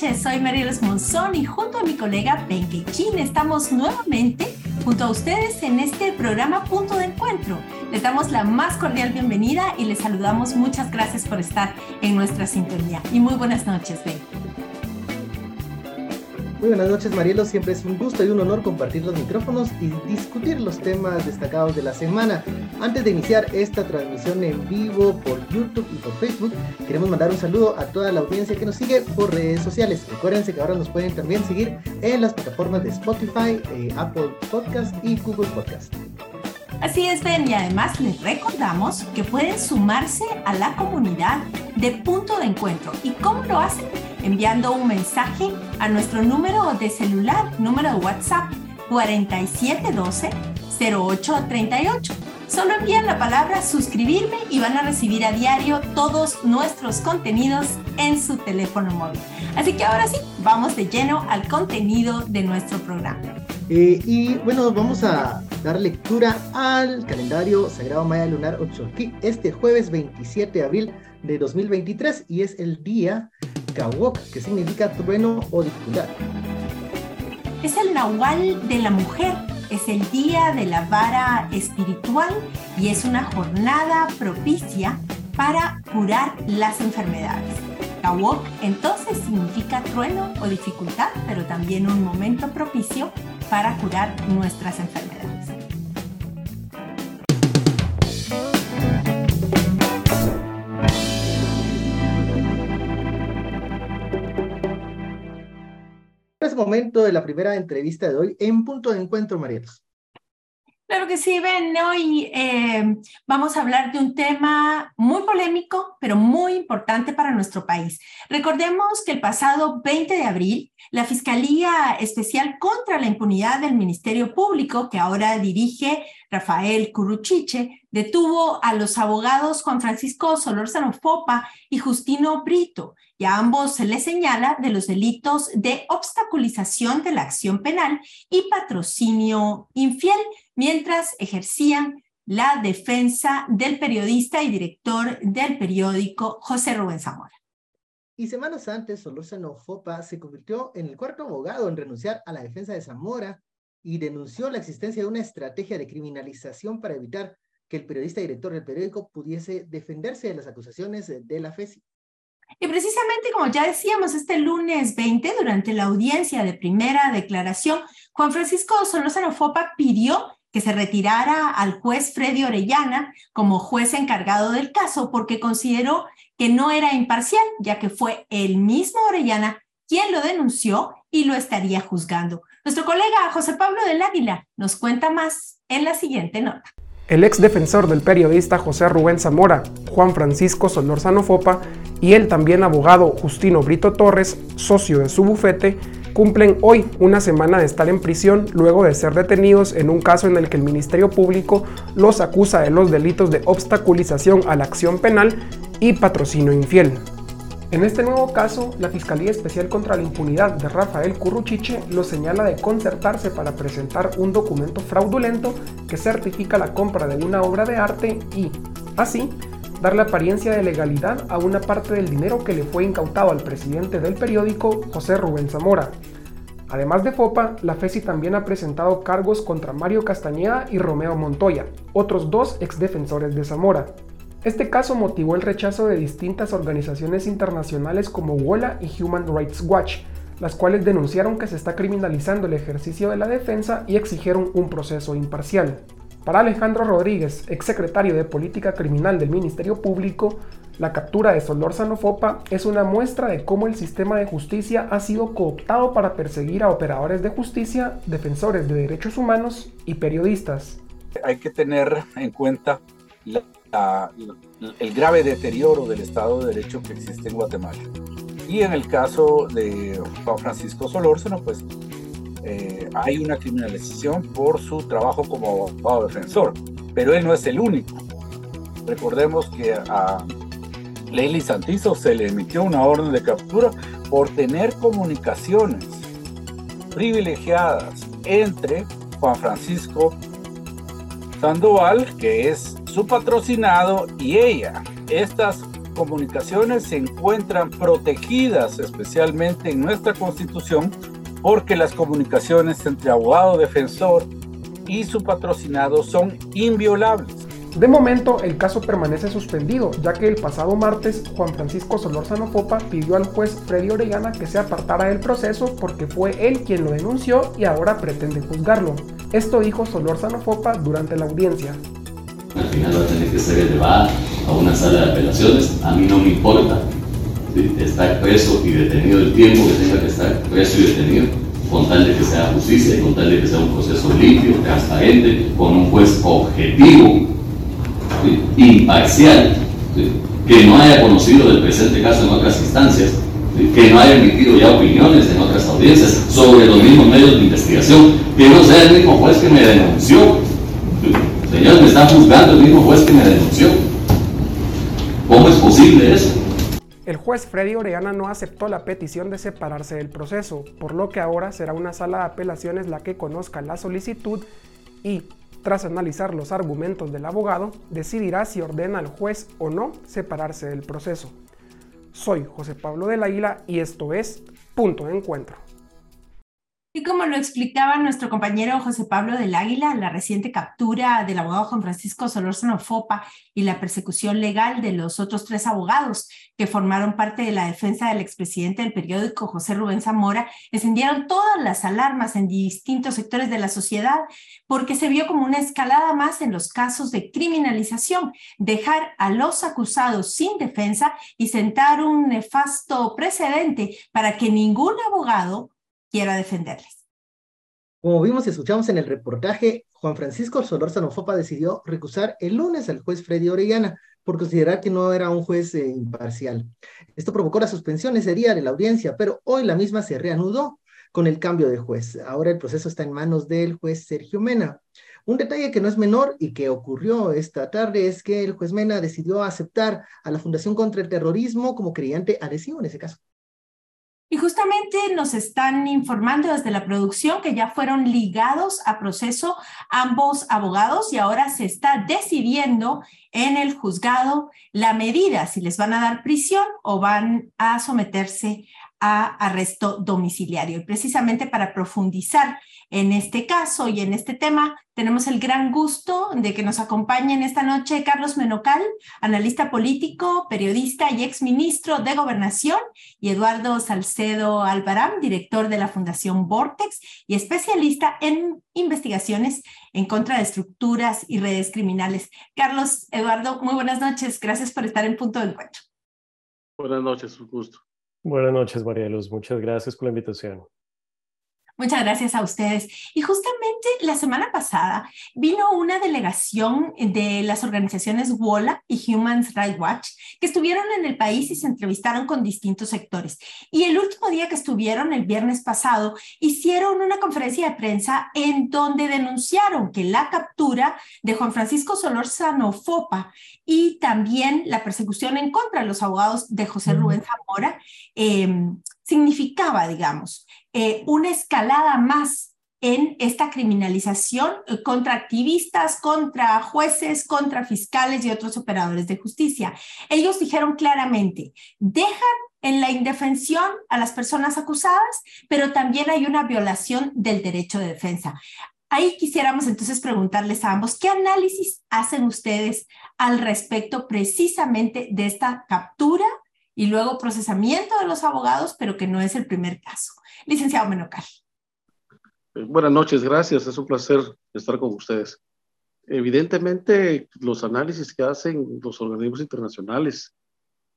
noches, soy Marielos Monzón y junto a mi colega Ben Quechín estamos nuevamente junto a ustedes en este programa Punto de Encuentro. Les damos la más cordial bienvenida y les saludamos. Muchas gracias por estar en nuestra sintonía. Y muy buenas noches, Ben. Muy buenas noches, Marielo. Siempre es un gusto y un honor compartir los micrófonos y discutir los temas destacados de la semana. Antes de iniciar esta transmisión en vivo por YouTube y por Facebook, queremos mandar un saludo a toda la audiencia que nos sigue por redes sociales. Recuérdense que ahora nos pueden también seguir en las plataformas de Spotify, eh, Apple Podcast y Google Podcast. Así es, Ben, y además les recordamos que pueden sumarse a la comunidad de punto de encuentro. ¿Y cómo lo hacen? Enviando un mensaje a nuestro número de celular, número de WhatsApp 4712-0838. Solo envían la palabra suscribirme y van a recibir a diario todos nuestros contenidos en su teléfono móvil. Así que ahora sí, vamos de lleno al contenido de nuestro programa. Eh, y bueno, vamos a dar lectura al calendario Sagrado Maya Lunar Ochoqui este jueves 27 de abril de 2023 y es el día Kawok, que significa trueno o dificultad. Es el Nahual de la mujer, es el día de la vara espiritual y es una jornada propicia para curar las enfermedades. Kawok entonces significa trueno o dificultad, pero también un momento propicio para curar nuestras enfermedades. momento de la primera entrevista de hoy en Punto de Encuentro, Marielos. Claro que sí, Ben. Hoy eh, vamos a hablar de un tema muy polémico, pero muy importante para nuestro país. Recordemos que el pasado 20 de abril, la Fiscalía Especial contra la Impunidad del Ministerio Público, que ahora dirige Rafael Curruchiche, detuvo a los abogados Juan Francisco Solórzano Fopa y Justino Brito, y a ambos se les señala de los delitos de obstaculización de la acción penal y patrocinio infiel mientras ejercían la defensa del periodista y director del periódico José Rubén Zamora. Y semanas antes, Solórzano Fopa se convirtió en el cuarto abogado en renunciar a la defensa de Zamora y denunció la existencia de una estrategia de criminalización para evitar que el periodista y director del periódico pudiese defenderse de las acusaciones de la FESI. Y precisamente como ya decíamos, este lunes 20, durante la audiencia de primera declaración, Juan Francisco Solórzano Fopa pidió que se retirara al juez Freddy Orellana como juez encargado del caso porque consideró que no era imparcial, ya que fue el mismo Orellana quien lo denunció y lo estaría juzgando. Nuestro colega José Pablo del Águila nos cuenta más en la siguiente nota. El ex defensor del periodista José Rubén Zamora, Juan Francisco Solórzano Fopa, y el también abogado Justino Brito Torres, socio de su bufete, cumplen hoy una semana de estar en prisión luego de ser detenidos en un caso en el que el Ministerio Público los acusa de los delitos de obstaculización a la acción penal y patrocinio infiel. En este nuevo caso, la Fiscalía Especial contra la Impunidad de Rafael Curruchiche lo señala de concertarse para presentar un documento fraudulento que certifica la compra de una obra de arte y, así, dar la apariencia de legalidad a una parte del dinero que le fue incautado al presidente del periódico, José Rubén Zamora. Además de FOPA, la FESI también ha presentado cargos contra Mario Castañeda y Romeo Montoya, otros dos exdefensores de Zamora. Este caso motivó el rechazo de distintas organizaciones internacionales como WOLA y Human Rights Watch, las cuales denunciaron que se está criminalizando el ejercicio de la defensa y exigieron un proceso imparcial. Para Alejandro Rodríguez, exsecretario de Política Criminal del Ministerio Público, la captura de Solórzano Fopa es una muestra de cómo el sistema de justicia ha sido cooptado para perseguir a operadores de justicia, defensores de derechos humanos y periodistas. Hay que tener en cuenta el grave deterioro del Estado de Derecho que existe en Guatemala. Y en el caso de Juan Francisco Solórzano, pues eh, hay una criminalización por su trabajo como abogado defensor, pero él no es el único. Recordemos que a Leili Santizo se le emitió una orden de captura por tener comunicaciones privilegiadas entre Juan Francisco Sandoval, que es su patrocinado, y ella. Estas comunicaciones se encuentran protegidas especialmente en nuestra constitución porque las comunicaciones entre abogado defensor y su patrocinado son inviolables. De momento, el caso permanece suspendido, ya que el pasado martes Juan Francisco Solórzano Popa pidió al juez Freddy Orellana que se apartara del proceso porque fue él quien lo denunció y ahora pretende juzgarlo. Esto dijo Solórzano Popa durante la audiencia. Al final va a tener que ser elevada a una sala de apelaciones. A mí no me importa estar preso y detenido el tiempo que tenga que estar preso y detenido, con tal de que sea justicia y con tal de que sea un proceso limpio, transparente, con un juez objetivo imparcial, que no haya conocido del presente caso en otras instancias, que no haya emitido ya opiniones en otras audiencias sobre los mismos medios de investigación, que no sea el mismo juez que me denunció. Señor, me está juzgando el mismo juez que me denunció. ¿Cómo es posible eso? El juez Freddy Orellana no aceptó la petición de separarse del proceso, por lo que ahora será una sala de apelaciones la que conozca la solicitud y, tras analizar los argumentos del abogado, decidirá si ordena al juez o no separarse del proceso. Soy José Pablo del Águila y esto es Punto de Encuentro. Y como lo explicaba nuestro compañero José Pablo del Águila, la reciente captura del abogado Juan Francisco Solórzano Fopa y la persecución legal de los otros tres abogados que formaron parte de la defensa del expresidente del periódico José Rubén Zamora encendieron todas las alarmas en distintos sectores de la sociedad porque se vio como una escalada más en los casos de criminalización, dejar a los acusados sin defensa y sentar un nefasto precedente para que ningún abogado quiera defenderles. Como vimos y escuchamos en el reportaje, Juan Francisco Solórzano Fopa decidió recusar el lunes al juez Freddy Orellana por considerar que no era un juez eh, imparcial. Esto provocó la suspensión ese día de la audiencia, pero hoy la misma se reanudó con el cambio de juez. Ahora el proceso está en manos del juez Sergio Mena. Un detalle que no es menor y que ocurrió esta tarde es que el juez Mena decidió aceptar a la Fundación contra el Terrorismo como creyente adhesivo en ese caso. Y justamente nos están informando desde la producción que ya fueron ligados a proceso ambos abogados y ahora se está decidiendo en el juzgado la medida, si les van a dar prisión o van a someterse a arresto domiciliario. Y precisamente para profundizar en este caso y en este tema, tenemos el gran gusto de que nos acompañen esta noche Carlos Menocal, analista político, periodista y exministro de Gobernación, y Eduardo Salcedo Alvarán, director de la Fundación Vortex y especialista en investigaciones en contra de estructuras y redes criminales. Carlos, Eduardo, muy buenas noches. Gracias por estar en punto de encuentro. Buenas noches, un gusto. Buenas noches, María Luz. Muchas gracias por la invitación. Muchas gracias a ustedes. Y justamente la semana pasada vino una delegación de las organizaciones WOLA y Human Rights Watch que estuvieron en el país y se entrevistaron con distintos sectores. Y el último día que estuvieron, el viernes pasado, hicieron una conferencia de prensa en donde denunciaron que la captura de Juan Francisco Solórzano Fopa y también la persecución en contra de los abogados de José Rubén Zamora eh, significaba, digamos, eh, una escalada más en esta criminalización eh, contra activistas, contra jueces, contra fiscales y otros operadores de justicia. Ellos dijeron claramente, dejan en la indefensión a las personas acusadas, pero también hay una violación del derecho de defensa. Ahí quisiéramos entonces preguntarles a ambos, ¿qué análisis hacen ustedes al respecto precisamente de esta captura y luego procesamiento de los abogados, pero que no es el primer caso. Licenciado Menocal. Eh, buenas noches, gracias. Es un placer estar con ustedes. Evidentemente, los análisis que hacen los organismos internacionales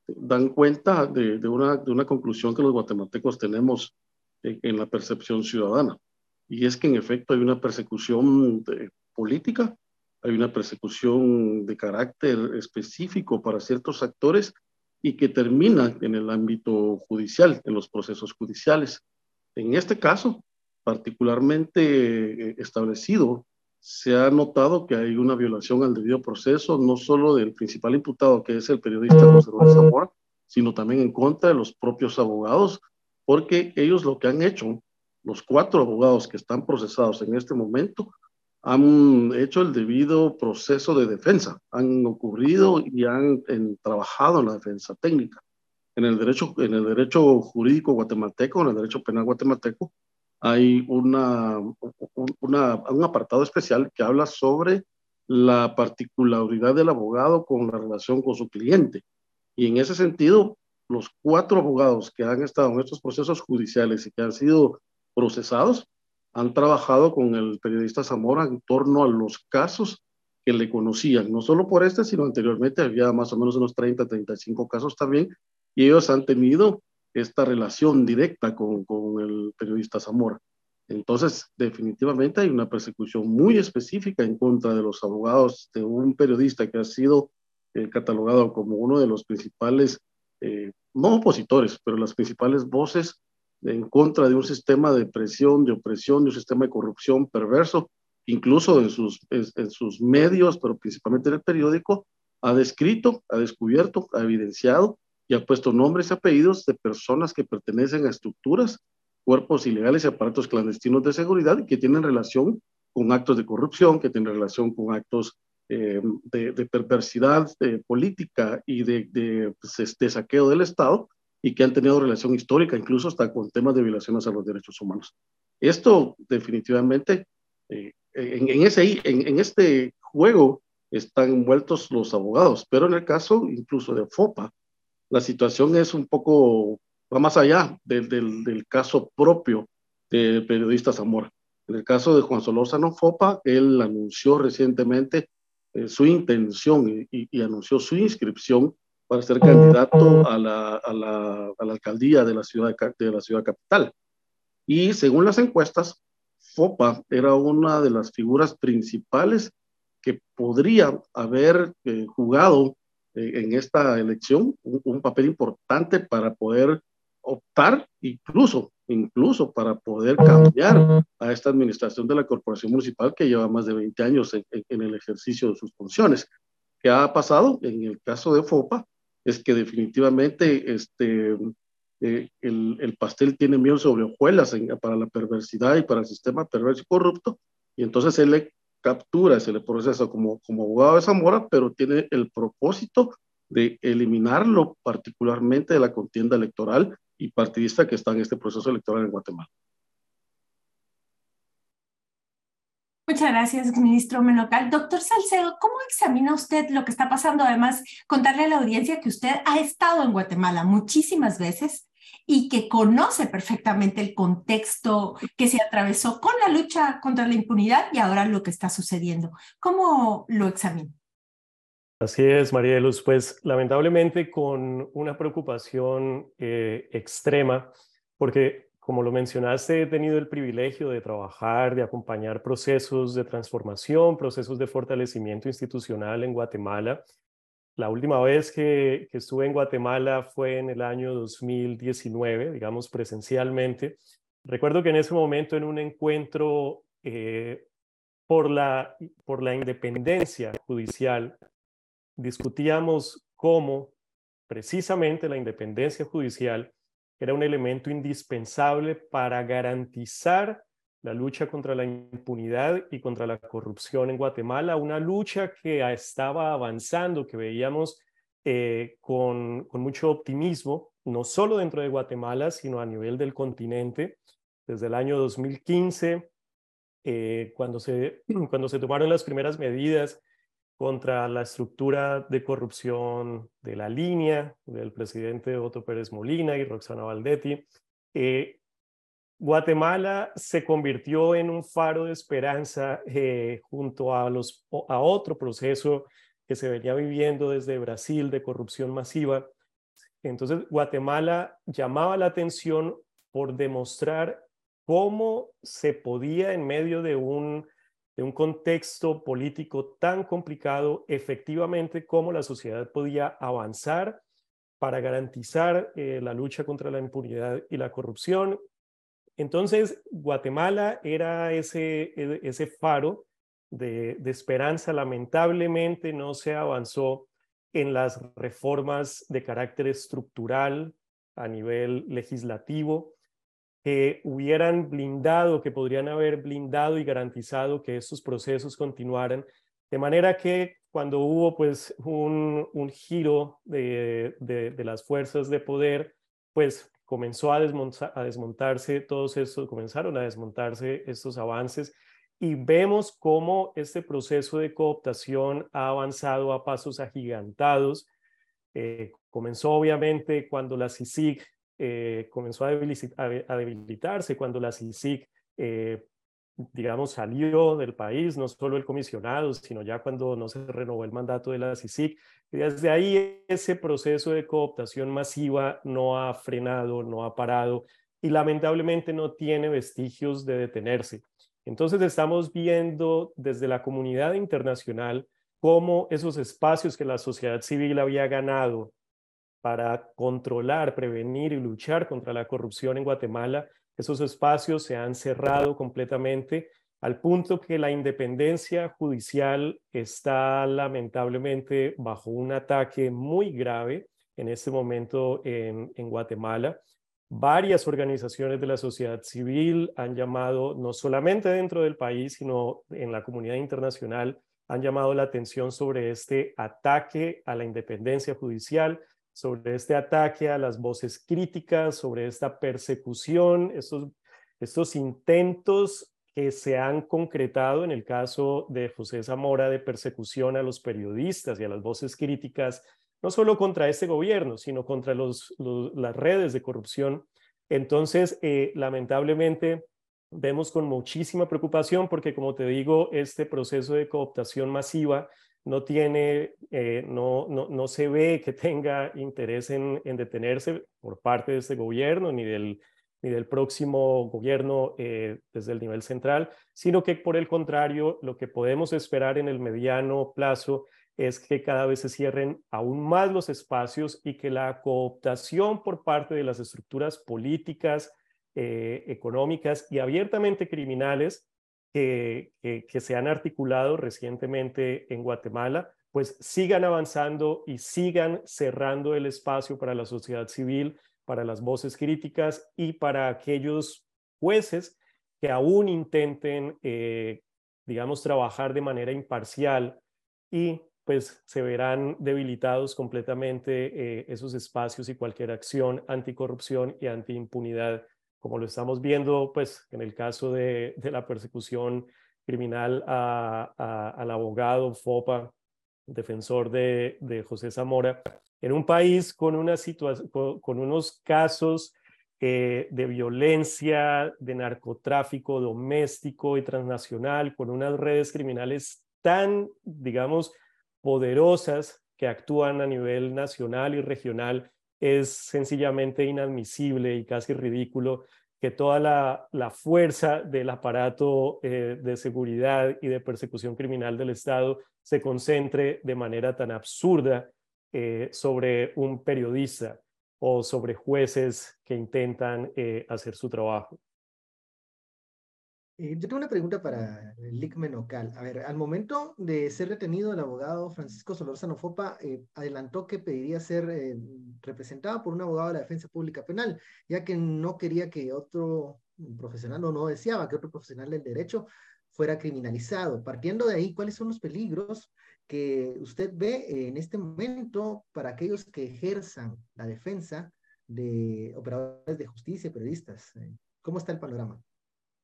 dan cuenta de, una, de una, conclusión que los guatemaltecos tenemos en, en, la percepción ciudadana. Y es que en efecto hay una persecución política, hay una persecución de carácter específico para ciertos actores y que termina en el ámbito judicial, en los procesos judiciales. En este caso, particularmente eh, establecido, se ha notado que hay una violación al debido proceso, no solo del principal imputado, que es el periodista José Luis Zamora, sino también en contra de los propios abogados, porque ellos lo que han hecho, los cuatro abogados que están procesados en este momento, han hecho el debido proceso de defensa, han ocurrido y han trabajado en la defensa técnica. En el, derecho, en el derecho jurídico guatemalteco, en el derecho penal guatemalteco, hay una, una, un apartado especial que habla sobre la particularidad del abogado con la relación con su cliente. Y en ese sentido, los cuatro abogados que han estado en estos procesos judiciales y que han sido procesados han trabajado con el periodista Zamora en torno a los casos que le conocían, no solo por este, sino anteriormente había más o menos unos 30, 35 casos también, y ellos han tenido esta relación directa con, con el periodista Zamora. Entonces, definitivamente hay una persecución muy específica en contra de los abogados de un periodista que ha sido eh, catalogado como uno de los principales, eh, no opositores, pero las principales voces en contra de un sistema de presión, de opresión, de un sistema de corrupción perverso, incluso en sus, en sus medios, pero principalmente en el periódico, ha descrito, ha descubierto, ha evidenciado y ha puesto nombres y apellidos de personas que pertenecen a estructuras, cuerpos ilegales y aparatos clandestinos de seguridad que tienen relación con actos de corrupción, que tienen relación con actos eh, de, perversidad política y de, de, pues, de saqueo del Estado, y que han tenido relación histórica, incluso hasta con temas de violaciones a los derechos humanos. Esto definitivamente, eh, en, ese, en, en, este juego están envueltos los abogados, pero en el caso incluso de FOPA, la situación es un poco, va más allá del, del, caso propio del periodista Zamora. En el caso de Juan Solórzano Fopa, él anunció recientemente eh, su intención y, y, anunció su inscripción para ser candidato a la, a la, a la alcaldía de la, ciudad, de la ciudad capital. Y según las encuestas, FOPA era una de las figuras principales que podría haber eh, jugado eh, en esta elección un, un, papel importante para poder optar, incluso, incluso para poder cambiar a esta administración de la corporación municipal que lleva más de 20 años en, en, en el ejercicio de sus funciones. ¿Qué ha pasado? En el caso de FOPA, es que definitivamente este, eh, el, el, pastel tiene miel sobre hojuelas para la perversidad y para el sistema perverso y corrupto, y entonces él le captura, se le procesa como, como abogado de Zamora, pero tiene el propósito de eliminarlo particularmente de la contienda electoral y partidista que está en este proceso electoral en Guatemala. Muchas gracias, ministro Menocal. Doctor Salcedo, ¿cómo examina usted lo que está pasando? Además, contarle a la audiencia que usted ha estado en Guatemala muchísimas veces y que conoce perfectamente el contexto que se atravesó con la lucha contra la impunidad y ahora lo que está sucediendo. ¿Cómo lo examina? Así es, María de Luz. Pues lamentablemente con una preocupación eh, extrema, porque como lo mencionaste, he tenido el privilegio de trabajar, de acompañar procesos de transformación, procesos de fortalecimiento institucional en Guatemala. La última vez que, estuve en Guatemala fue en el año 2019, digamos presencialmente. Recuerdo que en ese momento en un encuentro eh, por, la, por la independencia judicial, discutíamos cómo precisamente la independencia judicial era un elemento indispensable para garantizar la lucha contra la impunidad y contra la corrupción en Guatemala, una lucha que estaba avanzando, que veíamos eh, con, mucho optimismo, no solo dentro de Guatemala, sino a nivel del continente. Desde el año 2015, eh, cuando, se, cuando se tomaron las primeras medidas contra la estructura de corrupción de la línea del presidente Otto Pérez Molina y Roxana Valdetti. Eh, Guatemala se convirtió en un faro de esperanza eh, junto a, los, a otro proceso que se venía viviendo desde Brasil de corrupción masiva. Entonces, Guatemala llamaba la atención por demostrar cómo se podía en medio de un de un contexto político tan complicado, efectivamente, cómo la sociedad podía avanzar para garantizar eh, la lucha contra la impunidad y la corrupción. Entonces, Guatemala era ese, ese faro de, de esperanza. Lamentablemente no se avanzó en las reformas de carácter estructural a nivel legislativo que hubieran blindado, que podrían haber blindado y garantizado que estos procesos continuaran. De manera que cuando hubo pues un, un giro de, de, las fuerzas de poder, pues comenzó a, desmontar, a desmontarse todos estos, comenzaron a desmontarse estos avances y vemos cómo este proceso de cooptación ha avanzado a pasos agigantados. Eh, comenzó obviamente cuando la CICIG eh, comenzó a, debilitarse, cuando la CICIG, eh, digamos, salió del país, no solo el comisionado, sino ya cuando no se renovó el mandato de la CICIG. Y desde ahí ese proceso de cooptación masiva no ha frenado, no ha parado y lamentablemente no tiene vestigios de detenerse. Entonces estamos viendo desde la comunidad internacional cómo esos espacios que la sociedad civil había ganado para controlar, prevenir y luchar contra la corrupción en Guatemala, esos espacios se han cerrado completamente al punto que la independencia judicial está lamentablemente bajo un ataque muy grave en este momento en, en Guatemala. Varias organizaciones de la sociedad civil han llamado, no solamente dentro del país, sino en la comunidad internacional, han llamado la atención sobre este ataque a la independencia judicial, sobre este ataque a las voces críticas, sobre esta persecución, estos, estos intentos que se han concretado en el caso de José Zamora de persecución a los periodistas y a las voces críticas no solo contra este gobierno, sino contra los, las redes de corrupción. Entonces, eh, lamentablemente, vemos con muchísima preocupación porque, como te digo, este proceso de cooptación masiva no tiene, eh, no, no, no, se ve que tenga interés en, en, detenerse por parte de este gobierno ni del, ni del próximo gobierno eh, desde el nivel central, sino que por el contrario, lo que podemos esperar en el mediano plazo es que cada vez se cierren aún más los espacios y que la cooptación por parte de las estructuras políticas, eh, económicas y abiertamente criminales que, se han articulado recientemente en Guatemala, pues sigan avanzando y sigan cerrando el espacio para la sociedad civil, para las voces críticas y para aquellos jueces que aún intenten, eh, digamos, trabajar de manera imparcial y pues se verán debilitados completamente eh, esos espacios y cualquier acción anticorrupción y antiimpunidad, como lo estamos viendo pues en el caso de, la persecución criminal al abogado FOPA, defensor de, José Zamora, en un país con, una con unos casos eh, de violencia, de narcotráfico doméstico y transnacional, con unas redes criminales tan, digamos, poderosas que actúan a nivel nacional y regional, es sencillamente inadmisible y casi ridículo que toda la, fuerza del aparato eh, de seguridad y de persecución criminal del Estado se concentre de manera tan absurda eh, sobre un periodista o sobre jueces que intentan eh, hacer su trabajo. Eh, yo tengo una pregunta para el Licmen Ocal. A ver, al momento de ser retenido, el abogado Francisco Solórzano Fopa eh, adelantó que pediría ser eh, representado por un abogado de la defensa pública penal, ya que no quería que otro profesional, o no deseaba que otro profesional del derecho fuera criminalizado. Partiendo de ahí, ¿cuáles son los peligros que usted ve en este momento para aquellos que ejerzan la defensa de operadores de justicia, periodistas? ¿Cómo está el panorama?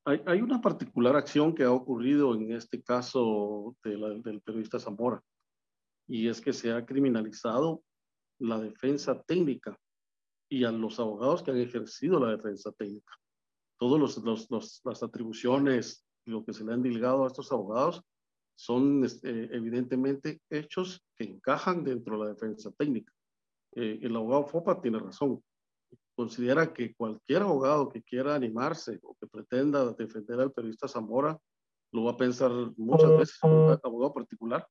Hay, una particular acción que ha ocurrido en este caso del periodista Zamora, y es que se ha criminalizado la defensa técnica y a los abogados que han ejercido la defensa técnica. Todas las atribuciones, lo que se le han delegado a estos abogados, son este, evidentemente hechos que encajan dentro de la defensa técnica. Eh, el abogado FOPA tiene razón considera que cualquier abogado que quiera animarse o que pretenda defender al periodista Zamora lo va a pensar muchas veces, un abogado particular,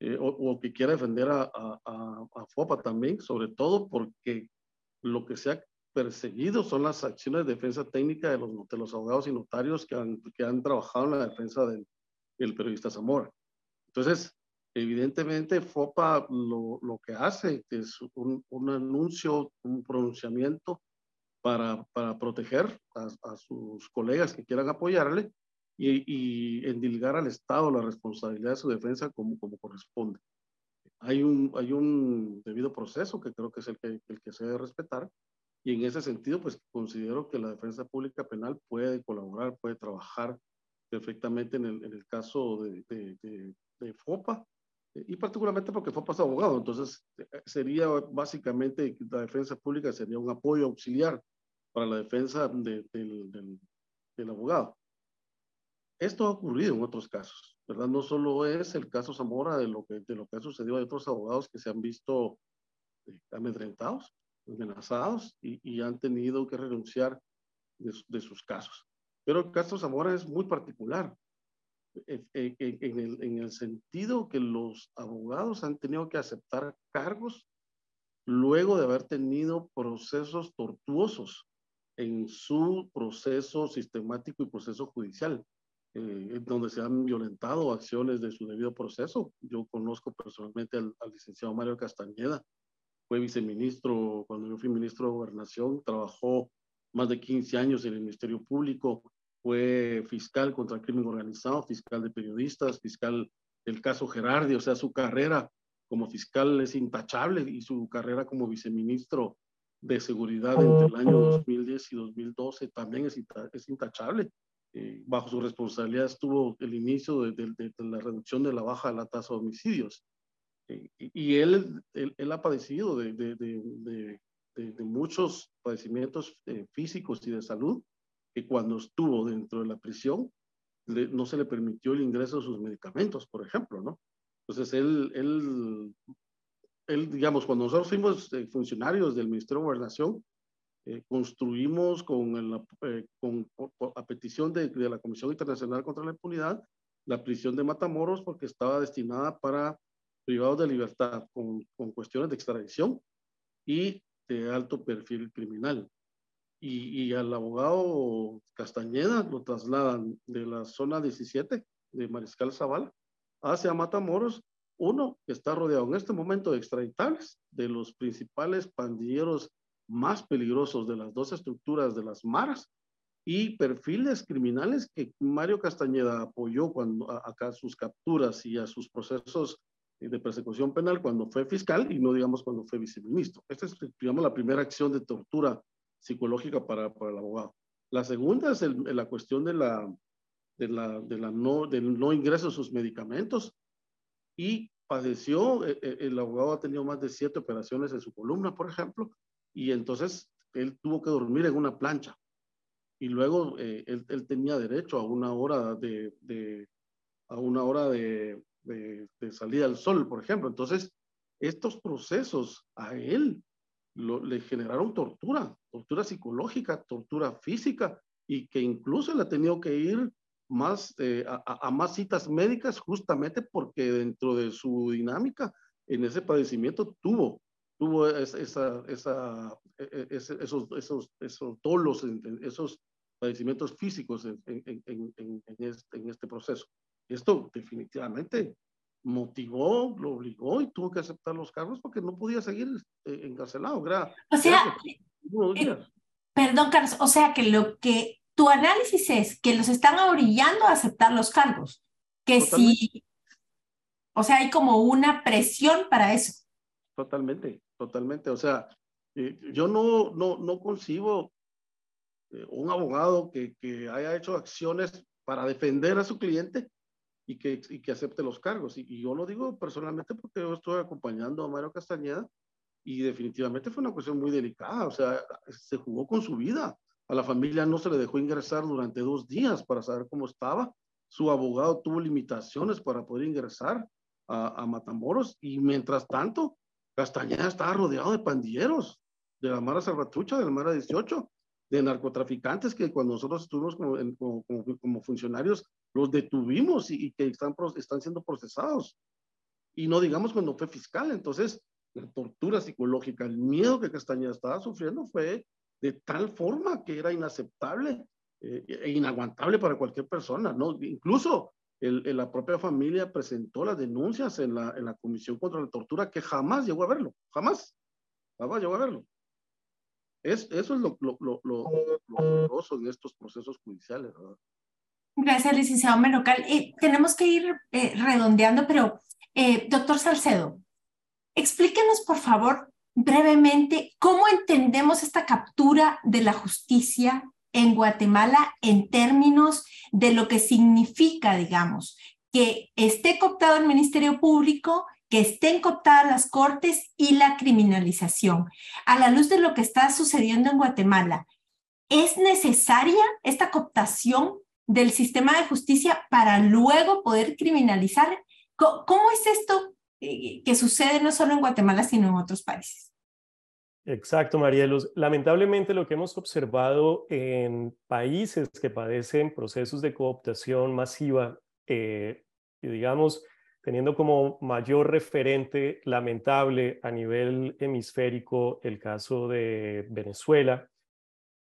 eh, o, que quiera defender a, a, a, FOPA también, sobre todo porque lo que se ha perseguido son las acciones de defensa técnica de los, de los abogados y notarios que han, que han trabajado en la defensa del, del periodista Zamora. Entonces, Evidentemente, FOPA lo, lo que hace es un, un, anuncio, un pronunciamiento para, para proteger a, sus colegas que quieran apoyarle y, y endilgar al Estado la responsabilidad de su defensa como, como corresponde. Hay un, hay un debido proceso que creo que es el que, el que se debe respetar y en ese sentido, pues considero que la defensa pública penal puede colaborar, puede trabajar perfectamente en el, en el caso de, de, de, FOPA, y particularmente porque FOPA es abogado, entonces sería básicamente la defensa pública sería un apoyo auxiliar para la defensa del, del, del, abogado. Esto ha ocurrido en otros casos, ¿verdad? No solo es el caso Zamora de lo que, de lo que ha sucedido a otros abogados que se han visto eh, amedrentados, amenazados y, y, han tenido que renunciar de, de, sus casos. Pero el caso Zamora es muy particular en, en, el, en el sentido que los abogados han tenido que aceptar cargos luego de haber tenido procesos tortuosos en su proceso sistemático y proceso judicial, eh, donde se han violentado acciones de su debido proceso. Yo conozco personalmente al, al, licenciado Mario Castañeda, fue viceministro cuando yo fui ministro de Gobernación, trabajó más de 15 años en el Ministerio Público, fue fiscal contra el crimen organizado, fiscal de periodistas, fiscal del caso Gerardi, o sea, su carrera como fiscal es intachable y su carrera como viceministro de seguridad entre el año 2010 y 2012 también es, es intachable. Eh, bajo su responsabilidad estuvo el inicio de, de, de, la reducción de la baja de la tasa de homicidios. Eh, y él, él, él, ha padecido de, muchos padecimientos eh, físicos y de salud que cuando estuvo dentro de la prisión le, no se le permitió el ingreso de sus medicamentos, por ejemplo, ¿no? Entonces él, él él, digamos, cuando nosotros fuimos eh, funcionarios del Ministerio de Gobernación, eh, construimos con, el, eh, con, a petición de, de, la Comisión Internacional contra la Impunidad la prisión de Matamoros porque estaba destinada para privados de libertad con, con cuestiones de extradición y de alto perfil criminal. Y, al abogado Castañeda lo trasladan de la zona 17 de Mariscal Zavala hacia Matamoros uno, que está rodeado en este momento de extraditables, de los principales pandilleros más peligrosos de las dos estructuras de las maras y perfiles criminales que Mario Castañeda apoyó cuando acá sus capturas y a sus procesos de persecución penal cuando fue fiscal y no digamos cuando fue viceministro. Esta es, digamos, la primera acción de tortura psicológica para, para el abogado. La segunda es el, la cuestión de la, de la, de la no, del no ingreso a sus medicamentos y padeció, eh, eh, el abogado ha tenido más de siete operaciones en su columna, por ejemplo, y entonces él tuvo que dormir en una plancha. Y luego eh, él, él, tenía derecho a una hora de, de a una hora de, de, de, salida al sol, por ejemplo. Entonces, estos procesos a él le generaron tortura, tortura psicológica, tortura física, y que incluso él ha tenido que ir más, eh, a, más citas médicas justamente porque dentro de su dinámica en ese padecimiento tuvo, tuvo e, e, esos, esos, esos dolos, esos padecimientos físicos en, en este proceso. Esto definitivamente motivó, lo obligó y tuvo que aceptar los cargos porque no podía seguir eh, encarcelado. Era, o sea, eh, perdón, Carlos, o sea que lo que tu análisis es que los están orillando a aceptar los cargos, que si, o sea, hay como una presión para eso. Totalmente, totalmente. O sea, eh, yo no, no, no concibo un abogado que, que, haya hecho acciones para defender a su cliente y que, y que acepte los cargos. Y, y, yo lo digo personalmente porque yo estoy acompañando a Mario Castañeda y definitivamente fue una cuestión muy delicada. O sea, se jugó con su vida. A la familia no se le dejó ingresar durante dos días para saber cómo estaba. Su abogado tuvo limitaciones para poder ingresar a, a Matamoros y mientras tanto, Castañeda estaba rodeado de pandilleros, de la Mara Salvatrucha, de la Mara 18, de narcotraficantes que cuando nosotros estuvimos como, como, como, como funcionarios los detuvimos y, y, que están, están siendo procesados. Y no digamos cuando fue fiscal. Entonces, la tortura psicológica, el miedo que Castañeda estaba sufriendo fue de tal forma que era inaceptable eh, e inaguantable para cualquier persona, ¿no? Incluso el, el, la propia familia presentó las denuncias en la, en la Comisión contra la Tortura que jamás llegó a verlo, jamás, jamás llegó a verlo. Es, eso es lo, lo, lo, lo, en estos procesos judiciales. ¿verdad? Gracias, licenciado Menocal. Eh, tenemos que ir eh, redondeando, pero eh, doctor Salcedo, explíquenos, por favor, brevemente cómo entendemos esta captura de la justicia en Guatemala en términos de lo que significa, digamos, que esté cooptado el Ministerio Público, que estén cooptadas las cortes y la criminalización. A la luz de lo que está sucediendo en Guatemala, ¿es necesaria esta cooptación del sistema de justicia para luego poder criminalizar? ¿Cómo, es esto eh, que sucede no solo en Guatemala, sino en otros países? Exacto, Marielos. Lamentablemente lo que hemos observado en países que padecen procesos de cooptación masiva, eh, digamos, teniendo como mayor referente lamentable a nivel hemisférico el caso de Venezuela,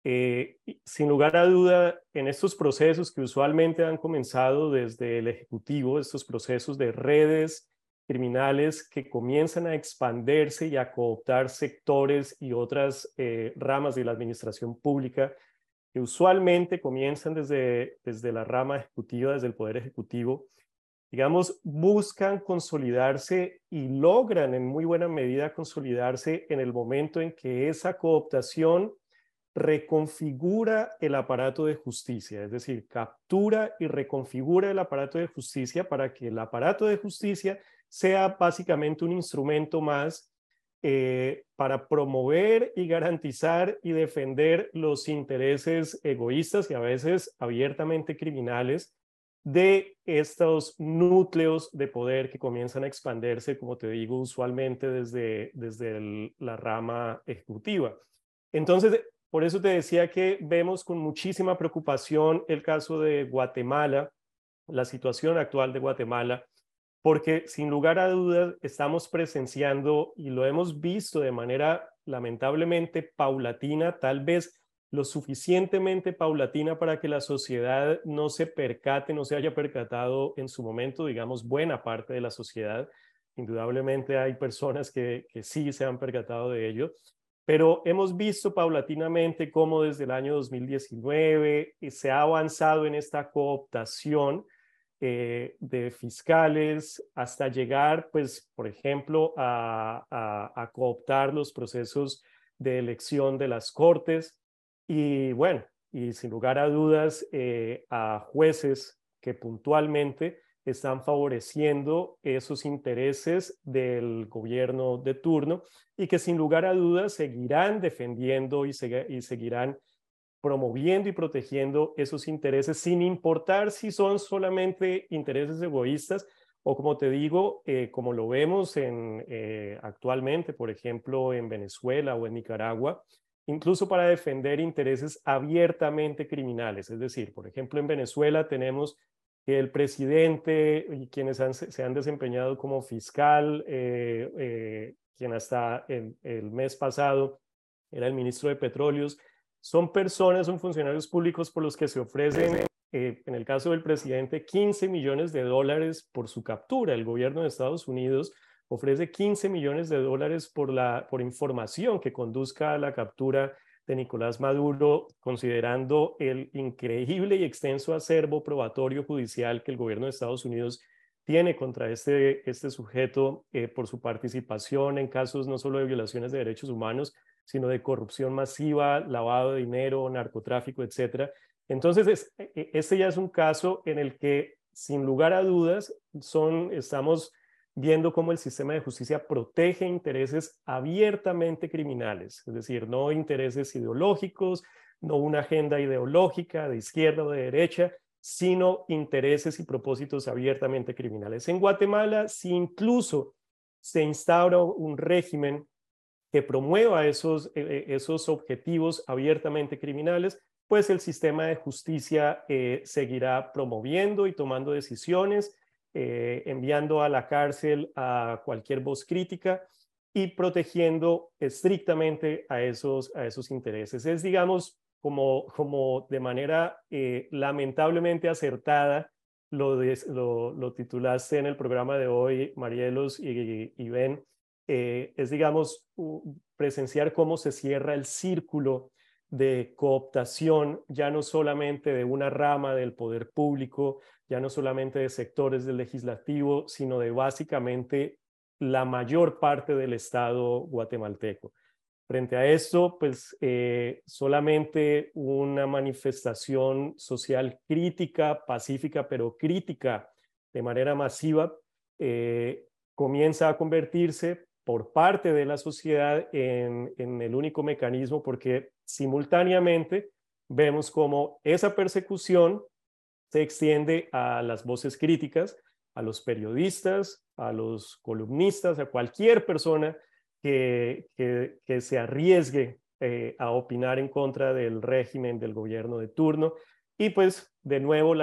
eh, sin lugar a duda, en estos procesos que usualmente han comenzado desde el Ejecutivo, estos procesos de redes criminales que comienzan a expandirse y a cooptar sectores y otras eh, ramas de la administración pública, que usualmente comienzan desde, desde la rama ejecutiva, desde el Poder Ejecutivo, digamos, buscan consolidarse y logran en muy buena medida consolidarse en el momento en que esa cooptación reconfigura el aparato de justicia, es decir, captura y reconfigura el aparato de justicia para que el aparato de justicia sea básicamente un instrumento más eh, para promover y garantizar y defender los intereses egoístas y a veces abiertamente criminales de estos núcleos de poder que comienzan a expandirse, como te digo, usualmente desde, desde la rama ejecutiva. Entonces, por eso te decía que vemos con muchísima preocupación el caso de Guatemala, la situación actual de Guatemala, porque sin lugar a dudas estamos presenciando y lo hemos visto de manera lamentablemente paulatina, tal vez lo suficientemente paulatina para que la sociedad no se percate, no se haya percatado en su momento, digamos, buena parte de la sociedad. Indudablemente hay personas que, que sí se han percatado de ello, pero hemos visto paulatinamente cómo desde el año 2019 eh, se ha avanzado en esta cooptación eh, de fiscales hasta llegar, pues, por ejemplo, a, cooptar los procesos de elección de las cortes. Y, bueno, y sin lugar a dudas, eh, a jueces que puntualmente están favoreciendo esos intereses del gobierno de turno y que sin lugar a dudas seguirán defendiendo y, seguirán promoviendo y protegiendo esos intereses sin importar si son solamente intereses egoístas o como te digo, eh, como lo vemos en, eh, actualmente, por ejemplo, en Venezuela o en Nicaragua, incluso para defender intereses abiertamente criminales. Es decir, por ejemplo, en Venezuela tenemos que el presidente y quienes se han desempeñado como fiscal, eh, eh, quien hasta el, mes pasado era el ministro de Petróleos, son personas, son funcionarios públicos por los que se ofrecen, eh, en el caso del presidente, 15 millones de dólares por su captura. El gobierno de Estados Unidos ofrece 15 millones de dólares por, la, por información que conduzca a la captura de Nicolás Maduro, considerando el increíble y extenso acervo probatorio judicial que el gobierno de Estados Unidos tiene contra este, este sujeto eh, por su participación en casos no solo de violaciones de derechos humanos, sino de corrupción masiva, lavado de dinero, narcotráfico, etc. Entonces, e, e, este ya es un caso en el que, sin lugar a dudas, son, estamos viendo cómo el sistema de justicia protege intereses abiertamente criminales, es decir, no intereses ideológicos, no una agenda ideológica de izquierda o de derecha, sino intereses y propósitos abiertamente criminales. En Guatemala, si incluso se instaura un régimen que promueva esos, eh, eh, esos objetivos abiertamente criminales, pues el sistema de justicia eh, seguirá promoviendo y tomando decisiones eh, enviando a la cárcel a cualquier voz crítica y protegiendo estrictamente a esos, a esos intereses. Es, digamos, como, como de manera eh, lamentablemente acertada, lo, lo, titulaste en el programa de hoy, Marielos y, Ben, eh, es, digamos, presenciar cómo se cierra el círculo de cooptación, ya no solamente de una rama del poder público, ya no solamente de sectores del legislativo, sino de básicamente la mayor parte del Estado guatemalteco. Frente a esto, pues eh, solamente una manifestación social crítica, pacífica, pero crítica de manera masiva, eh, comienza a convertirse por parte de la sociedad en, en el único mecanismo, porque simultáneamente vemos como esa persecución se extiende a las voces críticas, a los periodistas, a los columnistas, a cualquier persona que, que, se arriesgue eh, a opinar en contra del régimen del gobierno de turno. Y pues, de nuevo,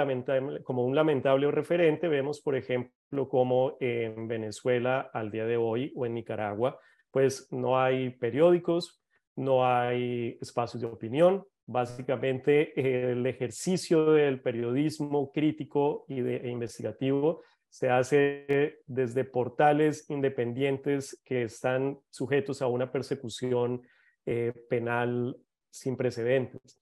como un lamentable referente, vemos, por ejemplo, como en Venezuela al día de hoy o en Nicaragua, pues no hay periódicos, no hay espacios de opinión. Básicamente, el ejercicio del periodismo crítico y de, e investigativo se hace desde portales independientes que están sujetos a una persecución eh, penal sin precedentes.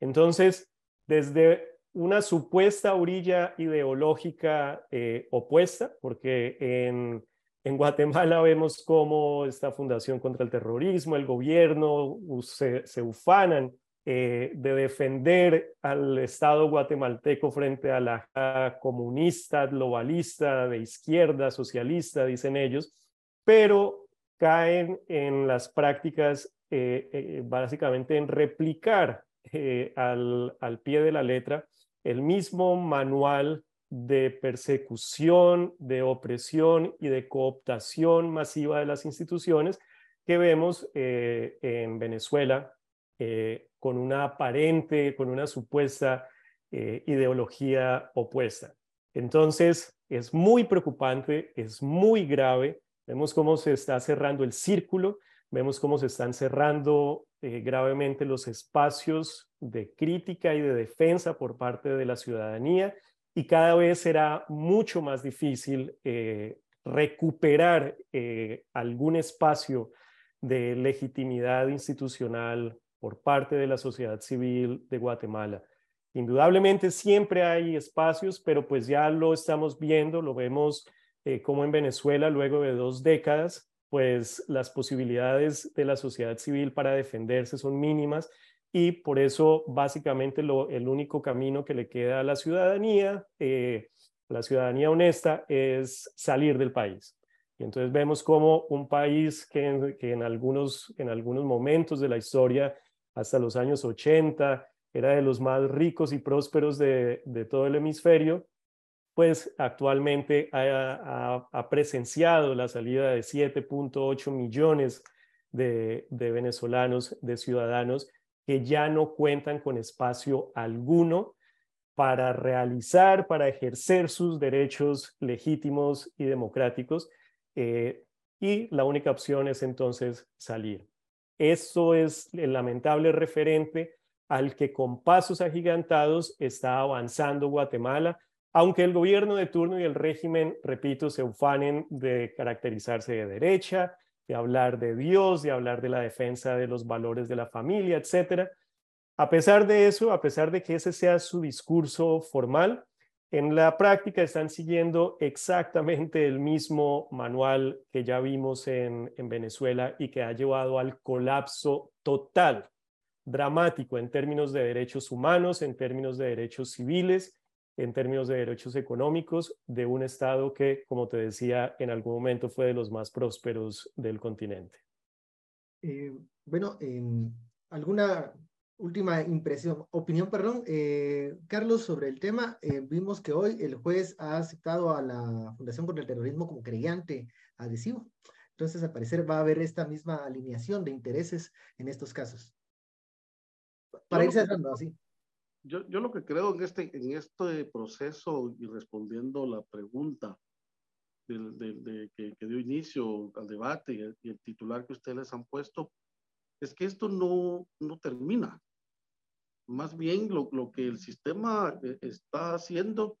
Entonces, desde una supuesta orilla ideológica eh, opuesta, porque en, Guatemala vemos cómo esta Fundación contra el Terrorismo, el gobierno se, se ufanan eh, de defender al Estado guatemalteco frente a la comunista, globalista, de izquierda, socialista, dicen ellos, pero caen en las prácticas eh, eh, básicamente en replicar al, al pie de la letra el mismo manual de persecución, de opresión y de cooptación masiva de las instituciones que vemos en Venezuela eh, con una aparente, con una supuesta eh, ideología opuesta. Entonces, es muy preocupante, es muy grave. Vemos cómo se está cerrando el círculo, vemos cómo se están cerrando eh, gravemente los espacios de crítica y de defensa por parte de la ciudadanía y cada vez será mucho más difícil recuperar algún espacio de legitimidad institucional por parte de la sociedad civil de Guatemala. Indudablemente siempre hay espacios, pero pues ya lo estamos viendo, lo vemos eh, como en Venezuela luego de dos décadas, pues las posibilidades de la sociedad civil para defenderse son mínimas y por eso básicamente lo, el único camino que le queda a la ciudadanía, eh, la ciudadanía honesta, es salir del país. Y entonces vemos como un país que, que en, algunos, en algunos momentos de la historia hasta los años 80, era de los más ricos y prósperos de, todo el hemisferio, pues actualmente ha, presenciado la salida de 7.8 millones de, venezolanos, de ciudadanos, que ya no cuentan con espacio alguno para realizar, para ejercer sus derechos legítimos y democráticos. Eh, y la única opción es entonces salir. Eso es el lamentable referente al que con pasos agigantados está avanzando Guatemala, aunque el gobierno de turno y el régimen, repito, se ufanen de caracterizarse de derecha, de hablar de Dios, de hablar de la defensa de los valores de la familia, etc. A pesar de eso, a pesar de que ese sea su discurso formal, en la práctica están siguiendo exactamente el mismo manual que ya vimos en, Venezuela y que ha llevado al colapso total, dramático en términos de derechos humanos, en términos de derechos civiles, en términos de derechos económicos de un Estado que, como te decía, en algún momento fue de los más prósperos del continente. Eh, bueno, ¿alguna última impresión, opinión, perdón, eh, Carlos, sobre el tema. Eh, vimos que hoy el juez ha aceptado a la Fundación contra el Terrorismo como creyente adhesivo. Entonces, al parecer va a haber esta misma alineación de intereses en estos casos. Para ir cerrando así. Yo, yo lo que creo en este, en este proceso y respondiendo la pregunta del, de, que, que, dio inicio al debate y el, y el titular que ustedes les han puesto, es que esto no, no termina. Más bien lo, lo que el sistema eh, está haciendo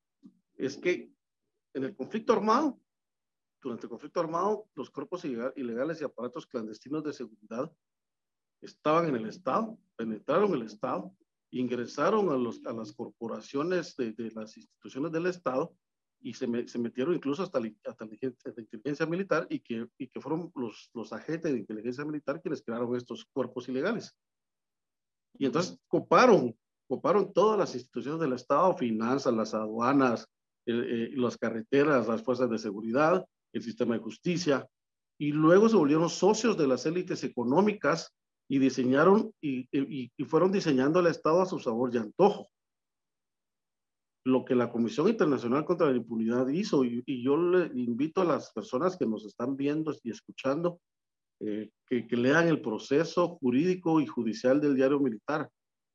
es que en el conflicto armado, durante el conflicto armado, los cuerpos ilegales y aparatos clandestinos de seguridad estaban en el Estado, penetraron el Estado, ingresaron a, los, a las corporaciones de, de las instituciones del Estado y se, se metieron incluso hasta la, hasta la, inteligencia militar y que, y que fueron los, los agentes de inteligencia militar quienes crearon estos cuerpos ilegales. Y entonces coparon, coparon todas las instituciones del Estado, finanzas, las aduanas, eh, las carreteras, las fuerzas de seguridad, el sistema de justicia, y luego se volvieron socios de las élites económicas y diseñaron y, fueron diseñando el Estado a su sabor y antojo lo que la Comisión Internacional contra la Impunidad hizo. Y, y, yo le invito a las personas que nos están viendo y escuchando eh, que, que, lean el proceso jurídico y judicial del diario militar,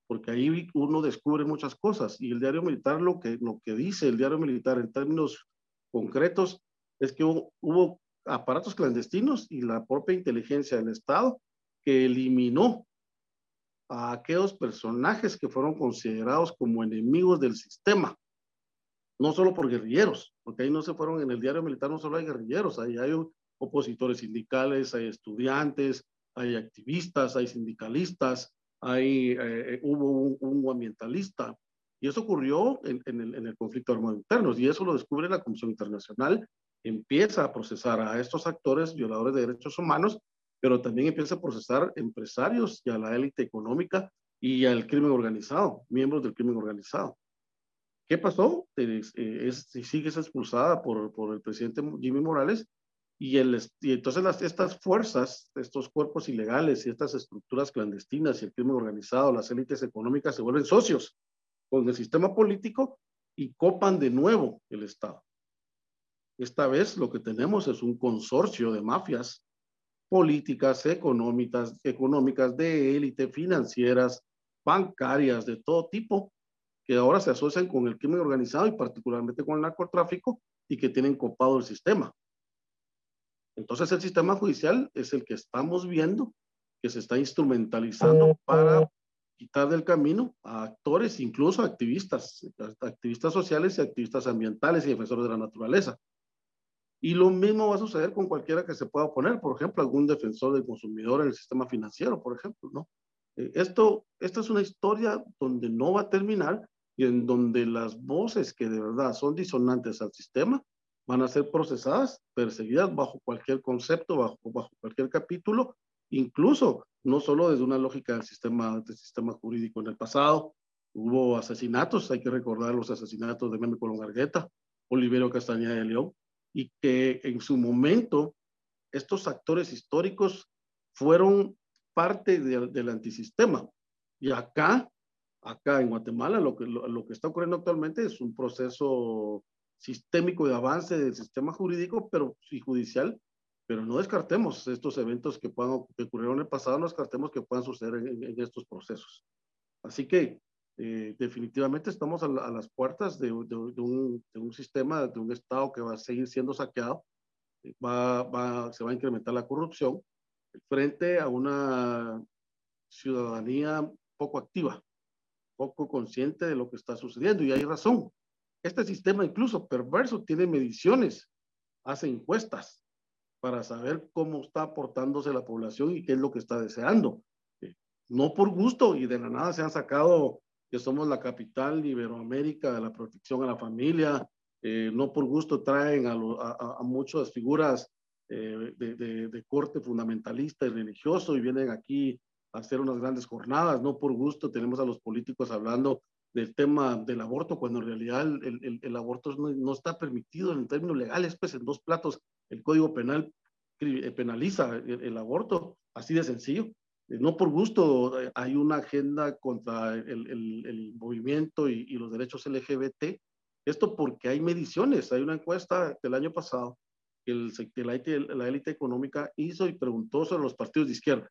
porque ahí uno descubre muchas cosas. Y el diario militar, lo que, lo que dice el diario militar en términos concretos, es que hubo, hubo aparatos clandestinos y la propia inteligencia del Estado que eliminó a aquellos personajes que fueron considerados como enemigos del sistema, no solo por guerrilleros, porque ahí no se fueron en el diario militar, no solo hay guerrilleros, ahí hay opositores sindicales, hay estudiantes, hay activistas, hay sindicalistas, hay, eh, hubo un, un, ambientalista. Y eso ocurrió en, en, el, en el conflicto armado interno, y eso lo descubre la Comisión Internacional, empieza a procesar a estos actores violadores de derechos humanos pero también empieza a procesar empresarios y a la élite económica y al crimen organizado, miembros del crimen organizado. ¿Qué pasó? Es, es, sigue expulsada por, por el presidente Jimmy Morales y, el, entonces estas fuerzas, estos cuerpos ilegales y estas estructuras clandestinas y el crimen organizado, las élites económicas se vuelven socios con el sistema político y copan de nuevo el Estado. Esta vez lo que tenemos es un consorcio de mafias políticas económicas, económicas de élite, financieras, bancarias, de todo tipo, que ahora se asocian con el crimen organizado y particularmente con el narcotráfico y que tienen copado el sistema. Entonces el sistema judicial es el que estamos viendo que se está instrumentalizando para quitar del camino a actores, incluso activistas, activistas sociales y activistas ambientales y defensores de la naturaleza. Y lo mismo va a suceder con cualquiera que se pueda oponer, por ejemplo, algún defensor del consumidor en el sistema financiero, por ejemplo, ¿no? Eh, esto, esta es una historia donde no va a terminar y en donde las voces que de verdad son disonantes al sistema van a ser procesadas, perseguidas bajo cualquier concepto, bajo, bajo cualquier capítulo, incluso no solo desde una lógica del sistema, del sistema jurídico. En el pasado hubo asesinatos, hay que recordar los asesinatos de Meme Colón Olivero Castañeda de León, y que en su momento estos actores históricos fueron parte de, del antisistema. Y acá, acá en Guatemala, lo que, lo, lo, que está ocurriendo actualmente es un proceso sistémico de avance del sistema jurídico pero, y judicial, pero no descartemos estos eventos que, puedan, que ocurrieron en el pasado, no descartemos que puedan suceder en, en estos procesos. Así que eh, definitivamente estamos a, a las puertas de, de, de, un, de, un, sistema, de un Estado que va a seguir siendo saqueado, va, va, se va a incrementar la corrupción frente a una ciudadanía poco activa, poco consciente de lo que está sucediendo. Y hay razón. Este sistema incluso perverso tiene mediciones, hace encuestas para saber cómo está aportándose la población y qué es lo que está deseando. No por gusto y de la nada se han sacado que somos la capital de Iberoamérica de la protección a la familia. Eh, no por gusto traen a, lo, a, a muchas figuras eh, de, de, de, corte fundamentalista y religioso y vienen aquí a hacer unas grandes jornadas. No por gusto tenemos a los políticos hablando del tema del aborto, cuando en realidad el, el, el aborto no, no, está permitido en términos legales, pues en dos platos el Código Penal eh, penaliza el, el aborto, así de sencillo no por gusto eh, hay una agenda contra el, movimiento y, y, los derechos LGBT. Esto porque hay mediciones. Hay una encuesta del año pasado que la élite económica hizo y preguntó sobre los partidos de izquierda.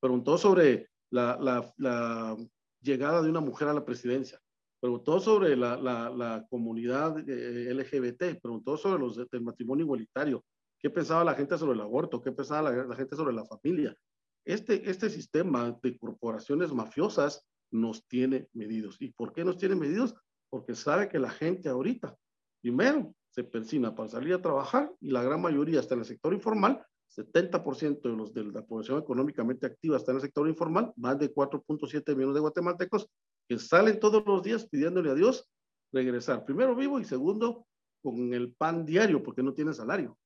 Preguntó sobre la, la, la llegada de una mujer a la presidencia. Preguntó sobre la, la comunidad eh, LGBT. Preguntó sobre los del matrimonio igualitario. ¿Qué pensaba la gente sobre el aborto? ¿Qué pensaba la, la gente sobre la familia? Este, este sistema de corporaciones mafiosas nos tiene medidos. ¿Y por qué nos tiene medidos? Porque sabe que la gente ahorita, primero, se persina para salir a trabajar y la gran mayoría está en el sector informal, 70% de, los, de la población económicamente activa está en el sector informal, más de 4.7 millones de guatemaltecos que salen todos los días pidiéndole a Dios regresar, primero vivo y segundo con el pan diario porque no tiene salario.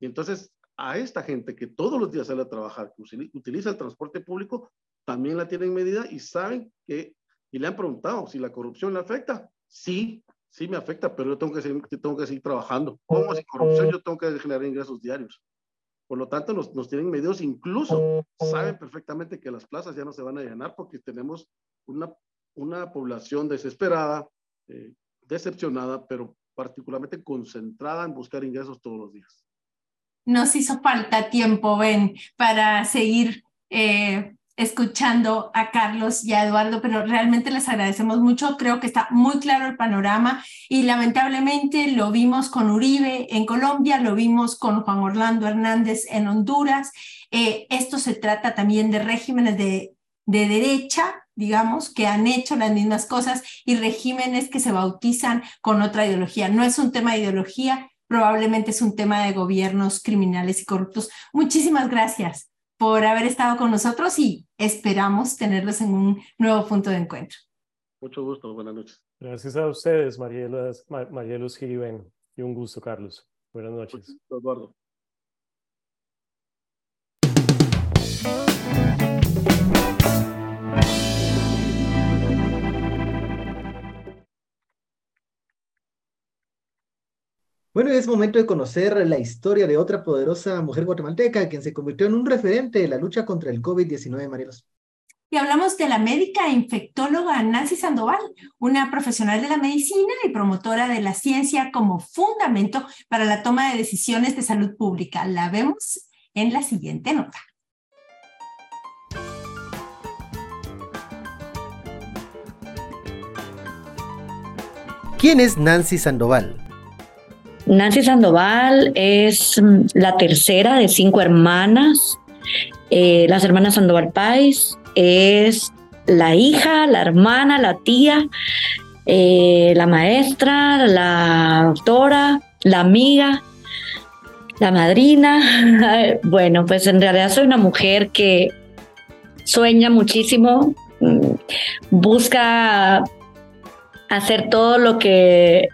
Y entonces a esta gente que todos los días sale a trabajar, que utiliza el transporte público, también la tienen medida y saben que, y le han preguntado si la corrupción le afecta. Sí, sí me afecta, pero yo tengo que seguir, tengo que seguir trabajando. ¿Cómo sin corrupción yo tengo que generar ingresos diarios? Por lo tanto, nos, nos tienen medidos, incluso saben perfectamente que las plazas ya no se van a llenar porque tenemos una, una población desesperada, eh, decepcionada, pero particularmente concentrada en buscar ingresos todos los días. Nos hizo falta tiempo, Ben, para seguir eh, escuchando a Carlos y a Eduardo, pero realmente les agradecemos mucho. Creo que está muy claro el panorama y lamentablemente lo vimos con Uribe en Colombia, lo vimos con Juan Orlando Hernández en Honduras. Eh, esto se trata también de regímenes de, de derecha digamos, que han hecho las mismas cosas y regímenes que se bautizan con otra ideología. No es un tema de ideología, probablemente es un tema de gobiernos criminales y corruptos. Muchísimas gracias por haber estado con nosotros y esperamos tenerlos en un nuevo punto de encuentro. Mucho gusto, buenas noches. Gracias a ustedes, María Luz Giriben, y un gusto, Carlos. Buenas noches. Eduardo. Bueno, es momento de conocer la historia de otra poderosa mujer guatemalteca, quien se convirtió en un referente de la lucha contra el COVID-19, Marielos. Y hablamos de la médica e infectóloga Nancy Sandoval, una profesional de la medicina y promotora de la ciencia como fundamento para la toma de decisiones de salud pública. La vemos en la siguiente nota. ¿Quién es Nancy Sandoval? Nancy Sandoval es mm, la tercera de cinco hermanas. Eh, las hermanas Sandoval Pais es la hija, la hermana, la tía, eh, la maestra, la doctora, la amiga, la madrina. Bueno, pues en realidad soy una mujer que sueña muchísimo, mm, busca hacer todo lo que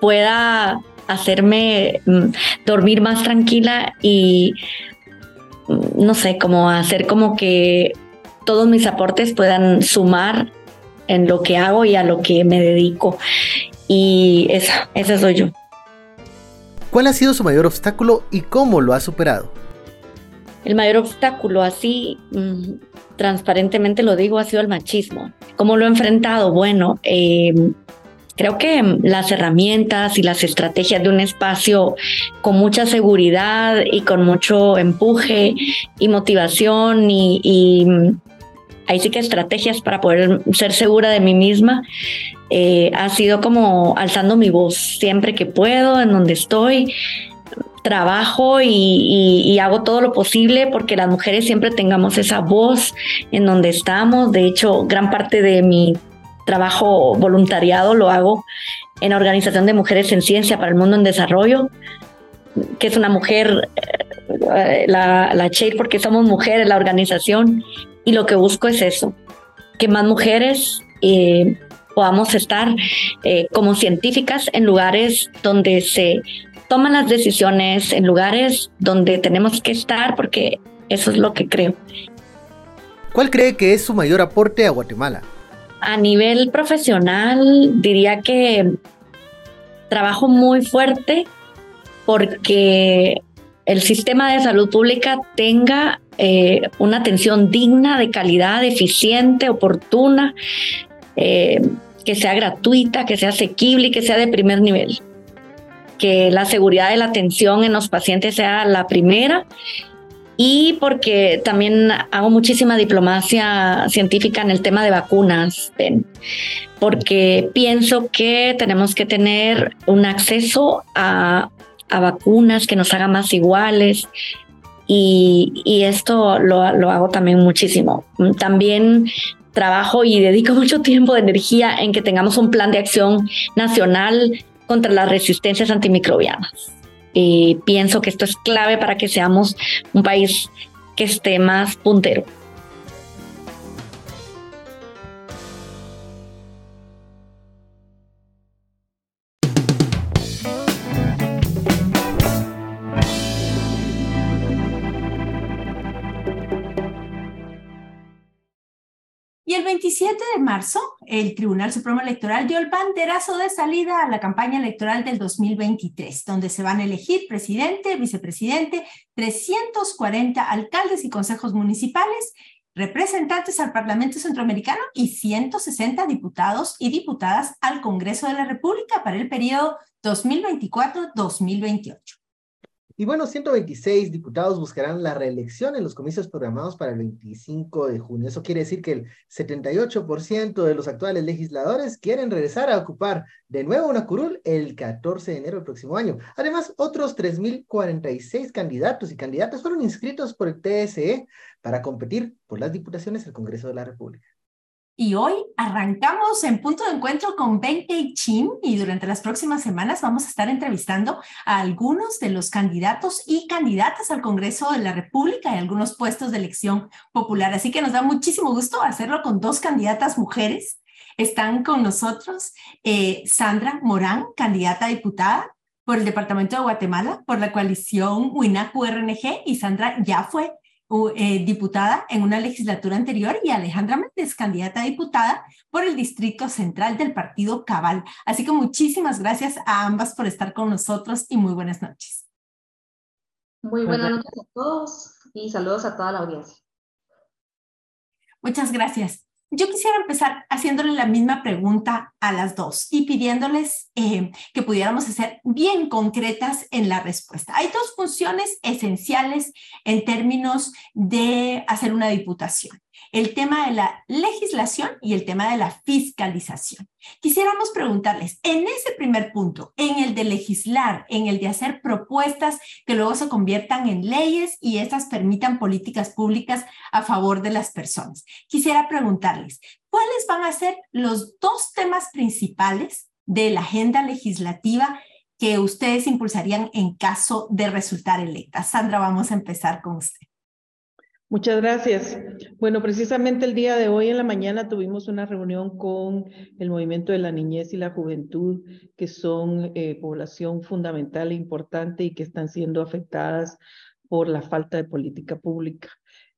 pueda hacerme mm, dormir más tranquila y mm, no sé, como hacer como que todos mis aportes puedan sumar en lo que hago y a lo que me dedico. Y esa, esa soy yo. ¿Cuál ha sido su mayor obstáculo y cómo lo ha superado? El mayor obstáculo, así mm, transparentemente lo digo, ha sido el machismo. ¿Cómo lo he enfrentado? Bueno, eh, Creo que las herramientas y las estrategias de un espacio con mucha seguridad y con mucho empuje y motivación y, ahí sí que estrategias para poder ser segura de mí misma, eh, ha sido como alzando mi voz siempre que puedo, en donde estoy, trabajo y, hago todo lo posible porque las mujeres siempre tengamos esa voz en donde estamos. De hecho, gran parte de mi trabajo voluntariado, lo hago en Organización de Mujeres en Ciencia para el Mundo en Desarrollo, que es una mujer, eh, la, la Chair, porque somos mujeres, la organización, y lo que busco es eso, que más mujeres eh, podamos estar eh, como científicas en lugares donde se toman las decisiones, en lugares donde tenemos que estar, porque eso es lo que creo. ¿Cuál cree que es su mayor aporte a Guatemala? A nivel profesional, diría que trabajo muy fuerte porque el sistema de salud pública tenga eh, una atención digna, de calidad, eficiente, oportuna, eh, que sea gratuita, que sea asequible y que sea de primer nivel. Que la seguridad de la atención en los pacientes sea la primera y porque también hago muchísima diplomacia científica en el tema de vacunas, porque pienso que tenemos que tener un acceso a, vacunas que nos haga más iguales. Y, esto lo, lo hago también muchísimo. También trabajo y dedico mucho tiempo de energía en que tengamos un plan de acción nacional contra las resistencias antimicrobianas. Eh, pienso que esto es clave para que seamos un país que esté más puntero. Y el 27 de marzo, el Tribunal Supremo Electoral dio el banderazo de salida a la campaña electoral del 2023, donde se van a elegir presidente, vicepresidente, 340 alcaldes y consejos municipales, representantes al Parlamento Centroamericano y 160 diputados y diputadas al Congreso de la República para el periodo 2024-2028. Y bueno, 126 diputados buscarán la reelección en los comicios programados para el 25 de junio. Eso quiere decir que el 78% de los actuales legisladores quieren regresar a ocupar de nuevo una curul el 14 de enero del próximo año. Además, otros 3.046 candidatos y candidatas fueron inscritos por el TSE para competir por las diputaciones al Congreso de la República. Y hoy arrancamos en punto de encuentro con Ben Chin y durante las próximas semanas vamos a estar entrevistando a algunos de los candidatos y candidatas al Congreso de la República y algunos puestos de elección popular. Así que nos da muchísimo gusto hacerlo con dos candidatas mujeres. Están con nosotros eh, Sandra Morán, candidata a diputada por el Departamento de Guatemala, por la coalición WINAC RNG, y Sandra ya fue eh, diputada en una legislatura anterior y Alejandra Méndez, candidata a diputada por el Distrito Central del Partido Cabal. Así que muchísimas gracias a ambas por estar con nosotros y muy buenas noches. Muy buenas noches a todos y saludos a toda la audiencia. Muchas gracias. Yo quisiera empezar haciéndole la misma pregunta a las dos y pidiéndoles eh, que pudiéramos ser bien concretas en la respuesta. Hay dos funciones esenciales en términos de hacer una diputación el tema de la legislación y el tema de la fiscalización. Quisiéramos preguntarles, en ese primer punto, en el de legislar, en el de hacer propuestas que luego se conviertan en leyes y estas permitan políticas públicas a favor de las personas, quisiera preguntarles, ¿cuáles van a ser los dos temas principales de la agenda legislativa que ustedes impulsarían en caso de resultar electas? Sandra, vamos a empezar con usted. Muchas gracias. Bueno, precisamente el día de hoy en la mañana tuvimos una reunión con el Movimiento de la Niñez y la Juventud, que son eh, población fundamental e importante y que están siendo afectadas por la falta de política pública.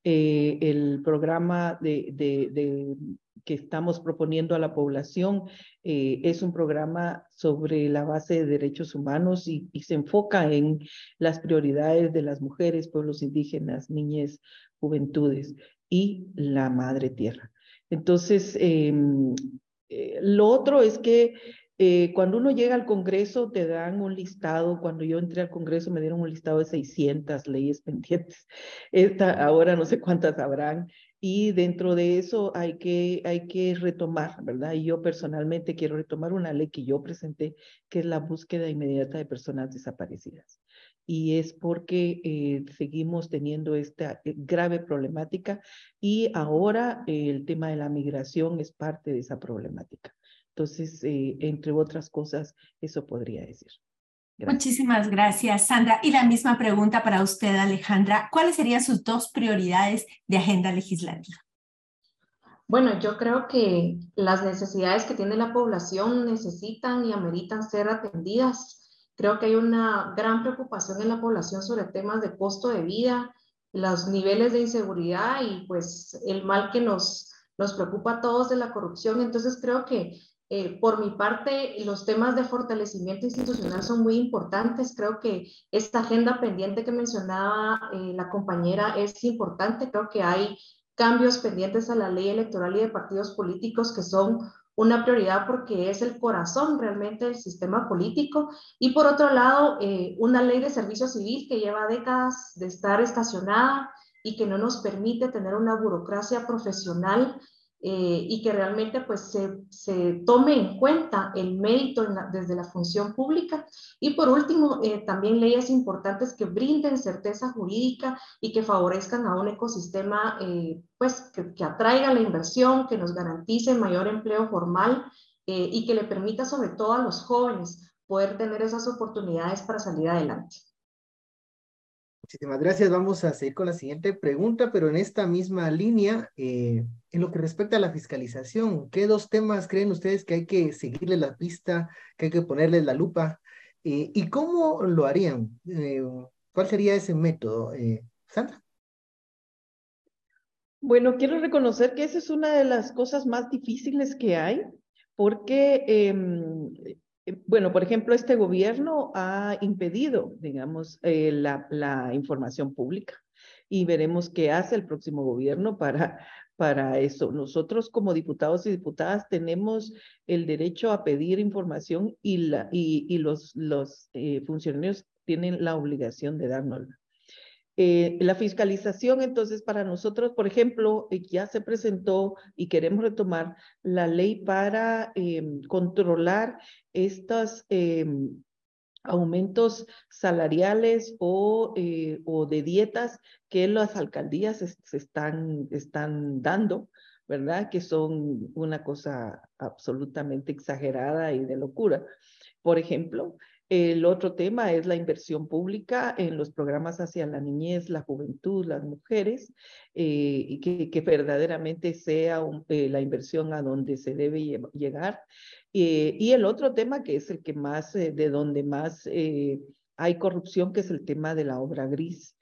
Eh, el programa que estamos proponiendo a la población eh, es un programa sobre la base de derechos humanos y, y, se enfoca en las prioridades de las mujeres, pueblos indígenas, niñez, juventudes y la madre tierra. Entonces, em, eh, lo otro es que eh, cuando uno llega al Congreso te dan un listado, cuando yo entré al Congreso me dieron un listado de 600 leyes pendientes, Esta, ahora no sé cuántas habrán, y dentro de eso hay que, hay que retomar, ¿verdad? Y yo personalmente quiero retomar una ley que yo presenté, que es la búsqueda inmediata de personas desaparecidas y es porque eh, seguimos teniendo esta eh, grave problemática y ahora eh, el tema de la migración es parte de esa problemática. Entonces, entre otras cosas, eso podría decir. Muchísimas gracias, Sandra. Y la misma pregunta para usted, Alejandra. ¿Cuáles serían sus dos prioridades de agenda legislativa? Bueno, yo creo que las necesidades que tiene la población necesitan y ameritan ser atendidas Creo que hay una gran preocupación en la población sobre temas de costo de vida, los niveles de inseguridad y pues el mal que nos, nos preocupa a todos de la corrupción. Entonces creo que eh, por mi parte los temas de fortalecimiento institucional son muy importantes. Creo que esta agenda pendiente que mencionaba eh, la compañera es importante. Creo que hay cambios pendientes a la ley electoral y de partidos políticos que son una prioridad porque es el corazón realmente del sistema político. Y por otro lado eh, una ley de servicio civil que lleva décadas de estar estacionada y que no nos permite tener una burocracia profesional eh, y que realmente pues se, se, tome en cuenta el mérito desde la función pública. Y por último, eh, también leyes importantes que brinden certeza jurídica y que favorezcan a un ecosistema eh, pues que, que, atraiga la inversión, que nos garantice mayor empleo formal y que le permita sobre todo a los jóvenes poder tener esas oportunidades para salir adelante. Muchísimas gracias. Vamos a seguir con la siguiente pregunta, pero en esta misma línea, eh, en lo que respecta a la fiscalización, ¿qué dos temas creen ustedes que hay que seguirle la pista, que hay que ponerle la lupa? Eh, ¿Y cómo lo harían? Eh, ¿Cuál sería ese método? Sandra. Bueno, quiero reconocer que esa es una de las cosas más difíciles que hay, porque em, bueno, por ejemplo, este gobierno ha impedido, digamos, eh, la, información pública y veremos qué hace el próximo gobierno para, para eso. Nosotros como diputados y diputadas tenemos el derecho a pedir información y, la, y los, los eh, funcionarios tienen la obligación de dárnosla. Eh, la fiscalización, entonces, para nosotros, por ejemplo, eh, ya se presentó y queremos retomar la ley para em, controlar estos em, aumentos salariales o, eh, o de dietas que las alcaldías se están, están dando, ¿verdad? Que son una cosa absolutamente exagerada y de locura. Por ejemplo, el otro tema es la inversión pública en los programas hacia la niñez, la juventud, las mujeres, eh, que, verdaderamente sea eh, la inversión a donde se debe llegar. Eh, y el otro tema que es el que más, de donde más hay corrupción, que es el tema de la obra gris.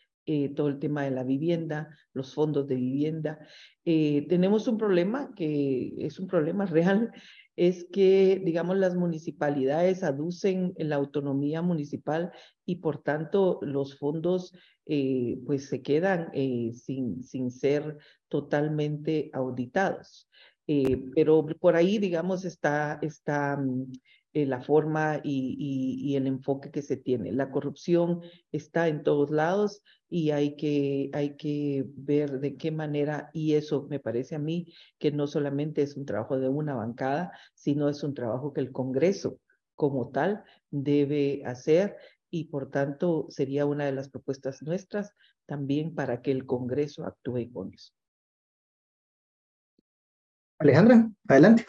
todo el tema de la vivienda, los fondos de vivienda. tenemos un problema que es un problema real es que, digamos, las municipalidades aducen la autonomía municipal y por tanto los fondos eh, pues se quedan eh, sin, sin ser totalmente auditados. Eh, pero por ahí, digamos, está, está mm, la forma y, y, el enfoque que se tiene. La corrupción está en todos lados y hay que, hay que ver de qué manera, y eso me parece a mí que no solamente es un trabajo de una bancada, sino es un trabajo que el Congreso como tal debe hacer y por tanto sería una de las propuestas nuestras también para que el Congreso actúe con eso. Alejandra, adelante.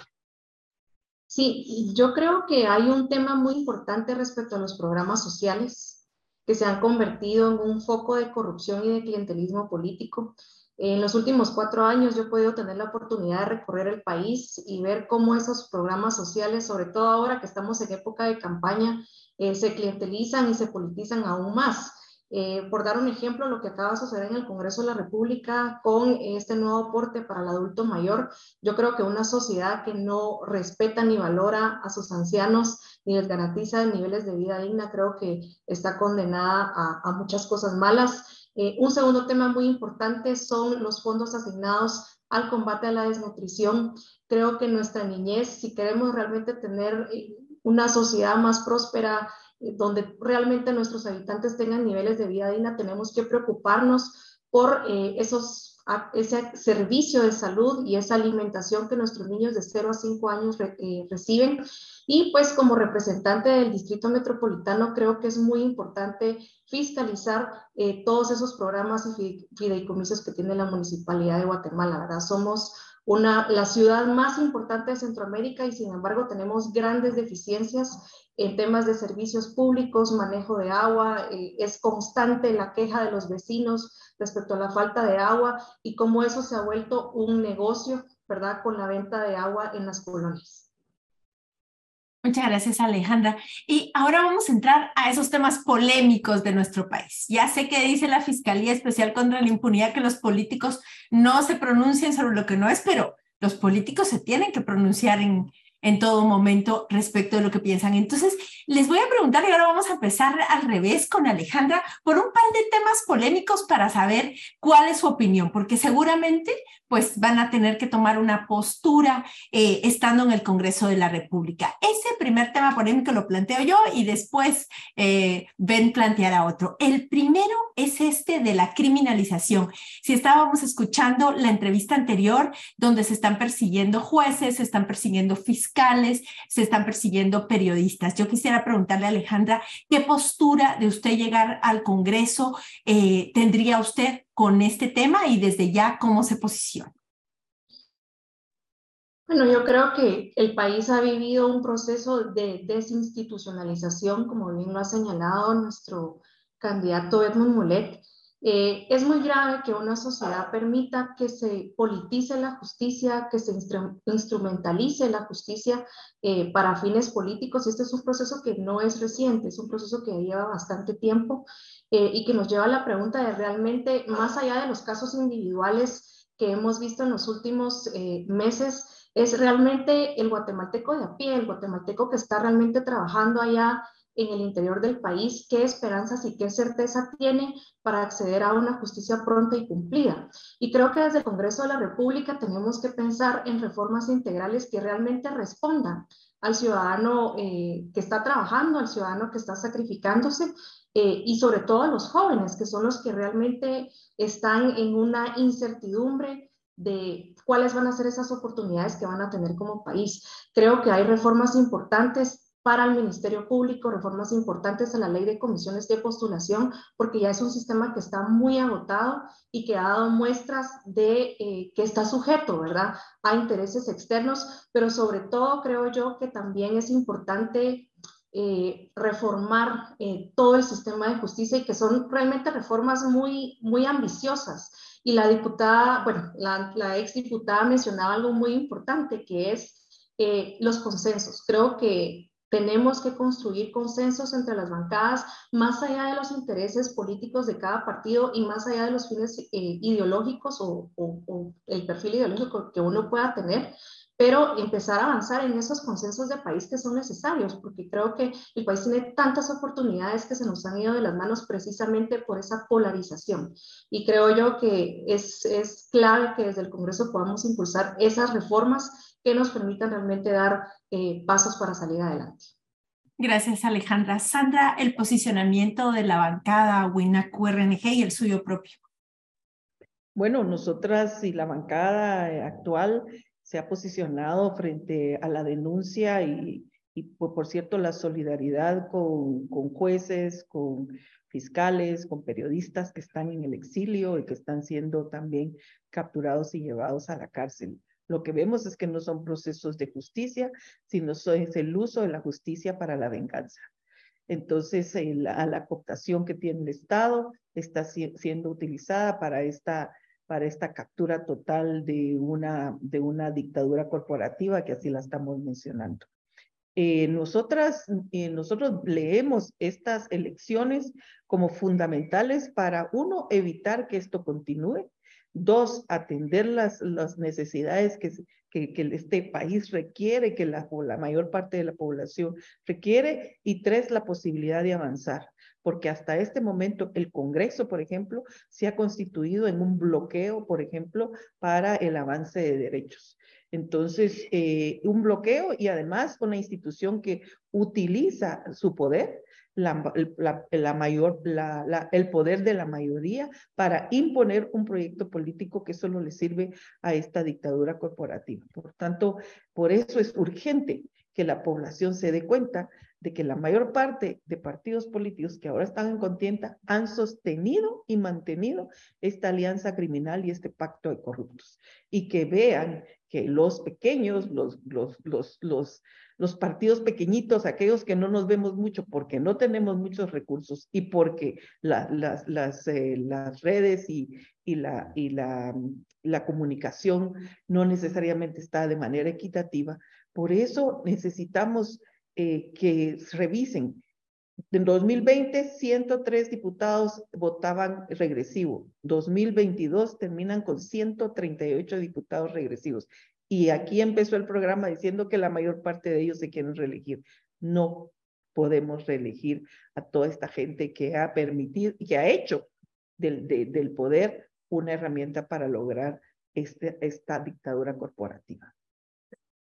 Sí, yo creo que hay un tema muy importante respecto a los programas sociales que se han convertido en un foco de corrupción y de clientelismo político. En los últimos cuatro años yo he podido tener la oportunidad de recorrer el país y ver cómo esos programas sociales, sobre todo ahora que estamos en época de campaña, eh, se clientelizan y se politizan aún más. Eh, por dar un ejemplo, lo que acaba de suceder en el Congreso de la República con este nuevo aporte para el adulto mayor, yo creo que una sociedad que no respeta ni valora a sus ancianos ni les garantiza niveles de vida digna, creo que está condenada a, muchas cosas malas. Eh, un segundo tema muy importante son los fondos asignados al combate a la desnutrición. Creo que nuestra niñez, si queremos realmente tener eh, una sociedad más próspera, donde realmente nuestros habitantes tengan niveles de vida digna, tenemos que preocuparnos por eh, esos, ese servicio de salud y esa alimentación que nuestros niños de 0 a 5 años eh, reciben. Y pues como representante del Distrito Metropolitano, creo que es muy importante fiscalizar eh, todos esos programas y fideicomisos que tiene la Municipalidad de Guatemala, ¿verdad? Somos una, la ciudad más importante de Centroamérica y sin embargo tenemos grandes deficiencias en temas de servicios públicos, manejo de agua, eh, es constante la queja de los vecinos respecto a la falta de agua y cómo eso se ha vuelto un negocio, ¿verdad?, con la venta de agua en las colonias. Muchas gracias, Alejandra. Y ahora vamos a entrar a esos temas polémicos de nuestro país. Ya sé que dice la Fiscalía Especial contra la Impunidad que los políticos no se pronuncien sobre lo que no es, pero los políticos se tienen que pronunciar en, en todo momento respecto de lo que piensan. Entonces, les voy a preguntar y ahora vamos a empezar al revés con Alejandra por un par de temas polémicos para saber cuál es su opinión, porque seguramente pues van a tener que tomar una postura eh, estando en el Congreso de la República. Ese primer tema polémico lo planteo yo y después eh, ven plantear a otro. El primero es este de la criminalización. Si estábamos escuchando la entrevista anterior donde se están persiguiendo jueces, se están persiguiendo fiscales, se están persiguiendo periodistas. Yo quisiera preguntarle a Alejandra, ¿qué postura de usted llegar al Congreso eh, tendría usted con este tema y desde ya cómo se posiciona? Bueno, yo creo que el país ha vivido un proceso de desinstitucionalización, como bien lo ha señalado nuestro candidato Edmund Mulet. Eh, es muy grave que una sociedad permita que se politice la justicia, que se instrumentalice la justicia eh, para fines políticos. Este es un proceso que no es reciente, es un proceso que lleva bastante tiempo eh, y que nos lleva a la pregunta de realmente, más allá de los casos individuales que hemos visto en los últimos meses, es realmente el guatemalteco de a pie, el guatemalteco que está realmente trabajando allá en el interior del país, qué esperanzas y qué certeza tiene para acceder a una justicia pronta y cumplida. Y creo que desde el Congreso de la República tenemos que pensar en reformas integrales que realmente respondan al ciudadano eh, que está trabajando, al ciudadano que está sacrificándose eh, y sobre todo a los jóvenes, que son los que realmente están en una incertidumbre de cuáles van a ser esas oportunidades que van a tener como país. Creo que hay reformas importantes para el Ministerio Público, reformas importantes en la ley de comisiones de postulación, porque ya es un sistema que está muy agotado y que ha dado muestras de eh, que está sujeto, ¿verdad?, a intereses externos, pero sobre todo creo yo que también es importante eh, reformar eh, todo el sistema de justicia y que son realmente reformas muy, muy ambiciosas. Y la diputada, bueno, la, la ex diputada mencionaba algo muy importante, que es los consensos. Creo que tenemos que construir consensos entre las bancadas, más allá de los intereses políticos de cada partido y más allá de los fines eh, ideológicos o, el perfil ideológico que uno pueda tener, pero empezar a avanzar en esos consensos de país que son necesarios, porque creo que el país tiene tantas oportunidades que se nos han ido de las manos precisamente por esa polarización. Y creo yo que es, es clave que desde el Congreso podamos impulsar esas reformas que nos permitan realmente dar eh, pasos para salir adelante. Gracias, Alejandra. Sandra, el posicionamiento de la bancada WINAC-URNG y el suyo propio. Bueno, nosotras y la bancada eh, actual se ha posicionado frente a la denuncia y, y por, cierto, la solidaridad con, con jueces, con fiscales, con periodistas que están en el exilio y que están siendo también capturados y llevados a la cárcel. Lo que vemos es que no son procesos de justicia, sino es el uso de la justicia para la venganza. Entonces, la cooptación que tiene el Estado está siendo utilizada para esta, para esta captura total de una, de una dictadura corporativa, que así la estamos mencionando. Eh, nosotras, eh, nosotros leemos estas elecciones como fundamentales para, uno, evitar que esto continúe, Dos, atender las, las necesidades que, que, este país requiere, que la, la mayor parte de la población requiere. Y tres, la posibilidad de avanzar, porque hasta este momento el Congreso, por ejemplo, se ha constituido en un bloqueo, por ejemplo, para el avance de derechos. Entonces, eh, un bloqueo y además una institución que utiliza su poder la, la, mayor, la, el poder de la mayoría para imponer un proyecto político que solo le sirve a esta dictadura corporativa. Por tanto, por eso es urgente que la población se dé cuenta de que la mayor parte de partidos políticos que ahora están en contienda han sostenido y mantenido esta alianza criminal y este pacto de corruptos. Y que vean que los pequeños, los, los, los, los partidos pequeñitos, aquellos que no nos vemos mucho porque no tenemos muchos recursos y porque las, las, eh, las redes y, y, la, y la, la comunicación no necesariamente está de manera equitativa. Por eso necesitamos eh, que revisen. En 2020, 103 diputados votaban regresivo. 2022 terminan con 138 diputados regresivos. Y aquí empezó el programa diciendo que la mayor parte de ellos se quieren reelegir. No podemos reelegir a toda esta gente que ha permitido que ha hecho del, del poder una herramienta para lograr este, esta dictadura corporativa.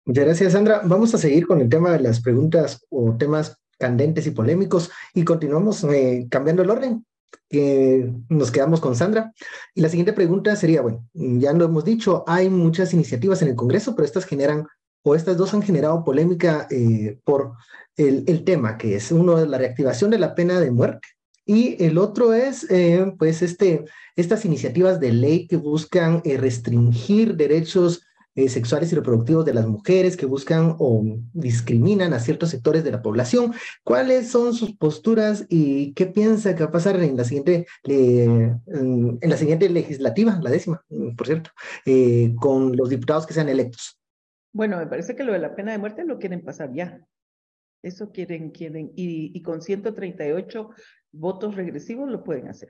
Muchas gracias, Sandra. Vamos a seguir con el tema de las preguntas o temas candentes y polémicos y continuamos eh, cambiando el orden que nos quedamos con Sandra. Y la siguiente pregunta sería, bueno, ya lo hemos dicho, hay muchas iniciativas en el Congreso, pero estas generan, o estas dos han generado polémica eh, por el, el, tema, que es uno de la reactivación de la pena de muerte y el otro es, eh, pues, este, estas iniciativas de ley que buscan eh, restringir derechos eh, sexuales y reproductivos de las mujeres que buscan o discriminan a ciertos sectores de la población. ¿Cuáles son sus posturas y qué piensa que va a pasar en la siguiente, en la siguiente legislativa, la décima, por cierto, eh, con los diputados que sean electos? Bueno, me parece que lo de la pena de muerte lo quieren pasar ya. Eso quieren, quieren, y, y con 138 votos regresivos lo pueden hacer.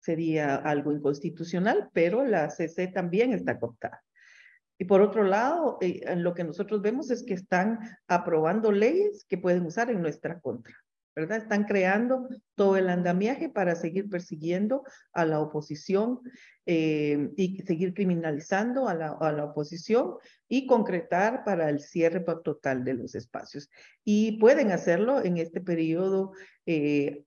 Sería algo inconstitucional, pero la CC también está cooptada. Y por otro lado, eh, lo que nosotros vemos es que están aprobando leyes que pueden usar en nuestra contra. ¿verdad? Están creando todo el andamiaje para seguir persiguiendo a la oposición eh, y seguir criminalizando a la, a la, oposición y concretar para el cierre total de los espacios. Y pueden hacerlo en este periodo eh,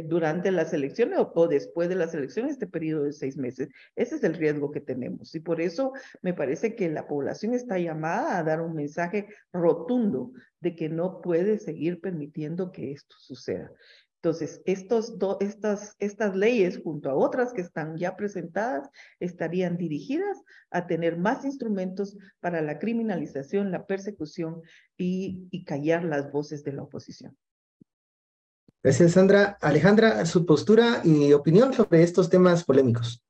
durante las elecciones o, después de las elecciones, este periodo de seis meses. Ese es el riesgo que tenemos. Y por eso me parece que la población está llamada a dar un mensaje rotundo de que no puede seguir permitiendo que esto suceda. Entonces, estos estas, estas leyes, junto a otras que están ya presentadas, estarían dirigidas a tener más instrumentos para la criminalización, la persecución y, y callar las voces de la oposición. Gracias, Sandra. Alejandra, su postura y opinión sobre estos temas polémicos.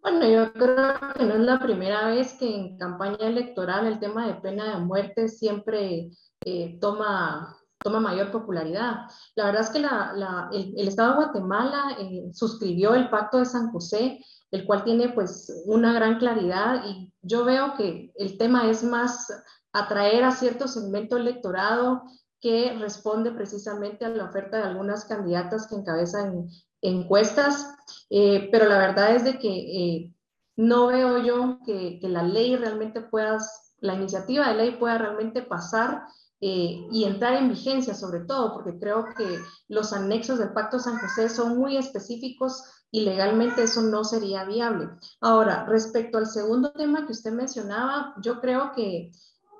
Bueno, yo creo que no es la primera vez que en campaña electoral el tema de pena de muerte siempre eh, toma, toma mayor popularidad. La verdad es que el, Estado de Guatemala eh, suscribió el Pacto de San José, el cual tiene pues una gran claridad y yo veo que el tema es más atraer a cierto segmento electorado que responde precisamente a la oferta de algunas candidatas que encabezan encuestas, eh, pero la verdad es de que eh, no veo yo que, que, la ley realmente pueda, la iniciativa de ley pueda realmente pasar eh, y entrar en vigencia sobre todo, porque creo que los anexos del Pacto San José son muy específicos y legalmente eso no sería viable. Ahora, respecto al segundo tema que usted mencionaba, yo creo que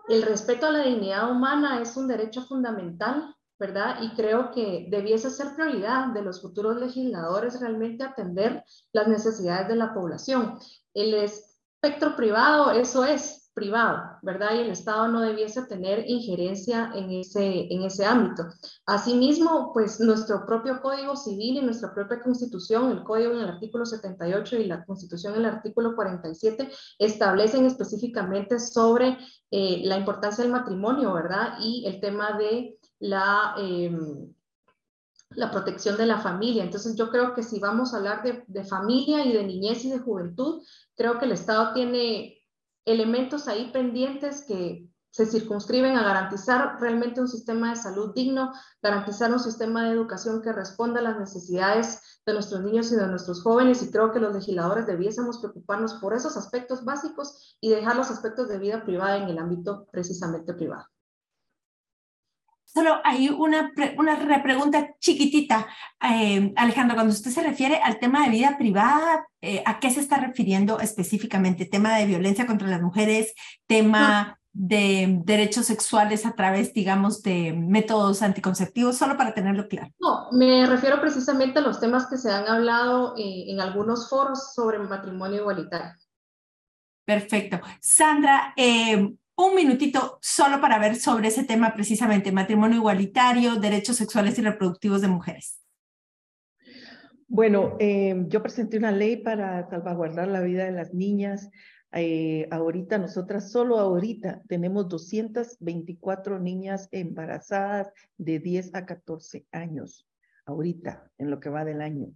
el respeto a la dignidad humana es un derecho fundamental, ¿verdad? Y creo que debiese ser prioridad de los futuros legisladores realmente atender las necesidades de la población. El espectro privado, eso es, privado, ¿verdad? Y el Estado no debiese tener injerencia en ese, en ese ámbito. Asimismo, pues nuestro propio Código Civil y nuestra propia Constitución, el Código en el artículo 78 y la Constitución en el artículo 47, establecen específicamente sobre eh, la importancia del matrimonio, ¿verdad? Y el tema de la... Eh, la protección de la familia. Entonces yo creo que si vamos a hablar de familia y de niñez y de juventud, creo que el Estado tiene elementos ahí pendientes que se circunscriben a garantizar realmente un sistema de salud digno, garantizar un sistema de educación que responda a las necesidades de nuestros niños y de nuestros jóvenes y creo que los legisladores debiésemos preocuparnos por esos aspectos básicos y dejar los aspectos de vida privada en el ámbito precisamente privado. Solo hay una, una repregunta chiquitita, eh, Alejandro, cuando usted se refiere al tema de vida privada, eh, ¿a qué se está refiriendo específicamente? ¿Tema de violencia contra las mujeres? ¿Tema de derechos sexuales a través, digamos, de métodos anticonceptivos? Solo para tenerlo claro. No, me refiero precisamente a los temas que se han hablado eh, en algunos foros sobre matrimonio igualitario. Perfecto. Sandra, eh, un minutito solo para ver sobre ese tema precisamente, matrimonio igualitario, derechos sexuales y reproductivos de mujeres. Bueno, eh, yo presenté una ley para salvaguardar la vida de las niñas. Eh, ahorita, nosotras solo ahorita tenemos 224 niñas embarazadas de 10 a 14 años, ahorita, en lo que va del año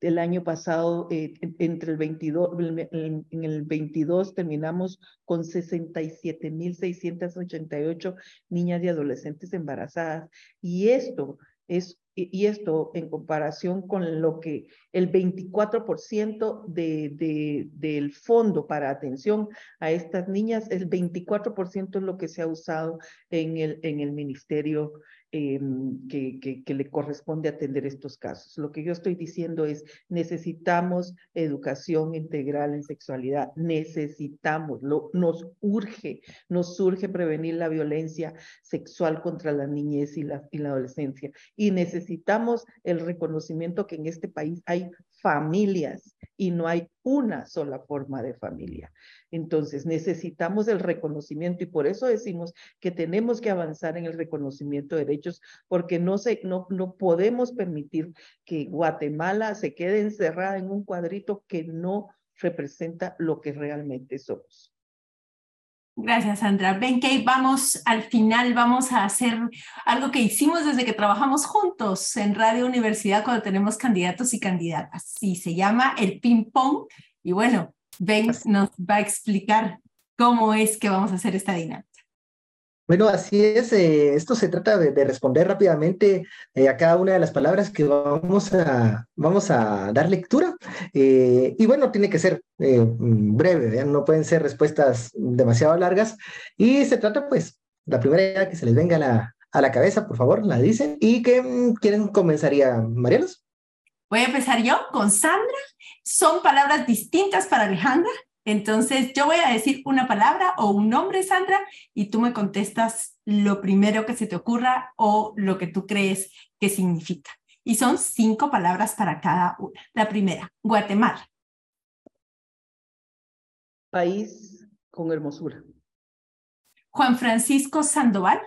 el año pasado, eh, entre el 22, en, el 22 terminamos con 67.688 niñas y adolescentes embarazadas. Y esto es y esto en comparación con lo que el 24% de, de, del fondo para atención a estas niñas, el 24% es lo que se ha usado en el, en el Ministerio eh, que, le corresponde atender estos casos. Lo que yo estoy diciendo es, necesitamos educación integral en sexualidad, necesitamos, nos urge, nos urge prevenir la violencia sexual contra la niñez y la adolescencia. Y necesitamos el reconocimiento que en este país hay familias y no hay una sola forma de familia. Entonces necesitamos el reconocimiento y por eso decimos que tenemos que avanzar en el reconocimiento de derechos porque no, se, no, no podemos permitir que Guatemala se quede encerrada en un cuadrito que no representa lo que realmente somos. Gracias, Sandra. Ven que vamos al final, vamos a hacer algo que hicimos desde que trabajamos juntos en Radio Universidad cuando tenemos candidatos y candidatas. Sí, se llama el ping pong. Y bueno, Ben nos va a explicar cómo es que vamos a hacer esta dinámica. Bueno, así es. Eh, esto se trata de, responder rápidamente eh, a cada una de las palabras que vamos a, vamos a dar lectura. Eh, y bueno, tiene que ser breve, no pueden ser respuestas demasiado largas. Y se trata, pues, la primera que se les venga a la, a la cabeza, por favor, la dicen. ¿Y que, mm, quién comenzaría, Marielos? Voy a empezar yo con Sandra. Son palabras distintas para Alejandra. Entonces, yo voy a decir una palabra o un nombre, Sandra, y tú me contestas lo primero que se te ocurra o lo que tú crees que significa. Y son cinco palabras para cada una. La primera, Guatemala. País con hermosura. Juan Francisco Sandoval.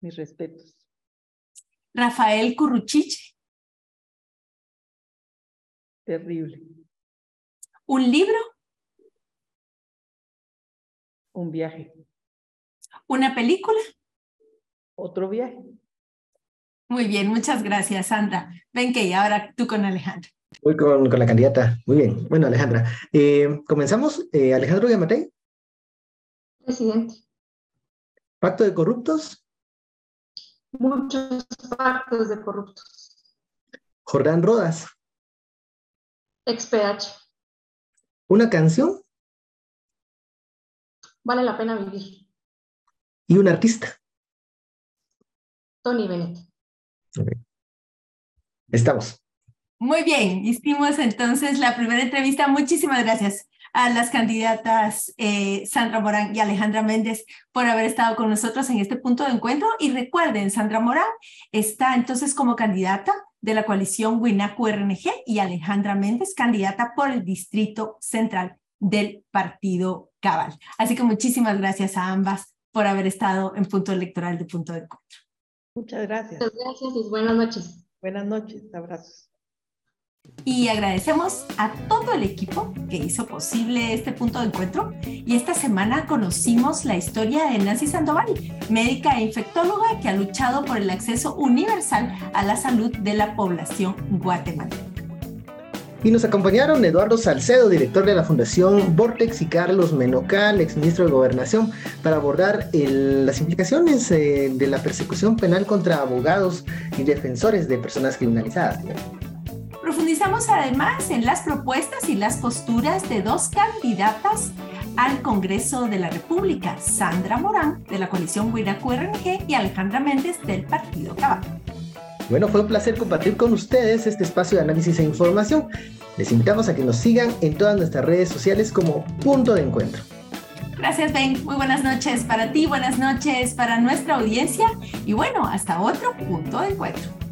Mis respetos. Rafael Curruchiche. Terrible. ¿Un libro? Un viaje. ¿Una película? Otro viaje. Muy bien, muchas gracias, Sandra. Ven que ahora tú con Alejandra. Voy con, con la candidata. Muy bien. Bueno, Alejandra, eh, comenzamos. Eh, Alejandro Yamatei. Presidente. ¿Pacto de corruptos? Muchos pactos de corruptos. Jordán Rodas. XPH. ¿Una canción? Vale la pena vivir. ¿Y un artista? Tony Bennett. Estamos. Muy bien, hicimos entonces la primera entrevista. Muchísimas gracias a las candidatas eh, Sandra Morán y Alejandra Méndez por haber estado con nosotros en este punto de encuentro. Y recuerden, Sandra Morán está entonces como candidata de la coalición Winacu RNG y Alejandra Méndez, candidata por el Distrito Central del Partido Cabal. Así que muchísimas gracias a ambas por haber estado en punto electoral de punto de encuentro. Muchas gracias. Muchas gracias y buenas noches. Buenas noches, abrazos. Y agradecemos a todo el equipo que hizo posible este punto de encuentro. Y esta semana conocimos la historia de Nancy Sandoval, médica e infectóloga que ha luchado por el acceso universal a la salud de la población guatemalteca. Y nos acompañaron Eduardo Salcedo, director de la Fundación Vortex, y Carlos Menocal, exministro de Gobernación, para abordar las implicaciones eh, de la persecución penal contra abogados y defensores de personas criminalizadas. Profundizamos además en las propuestas y las posturas de dos candidatas al Congreso de la República, Sandra Morán, de la coalición Huira RNG, y Alejandra Méndez, del Partido Cabal. Bueno, fue un placer compartir con ustedes este espacio de análisis e información. Les invitamos a que nos sigan en todas nuestras redes sociales como punto de encuentro. Gracias, Ben. Muy buenas noches para ti, buenas noches para nuestra audiencia y bueno, hasta otro punto de encuentro.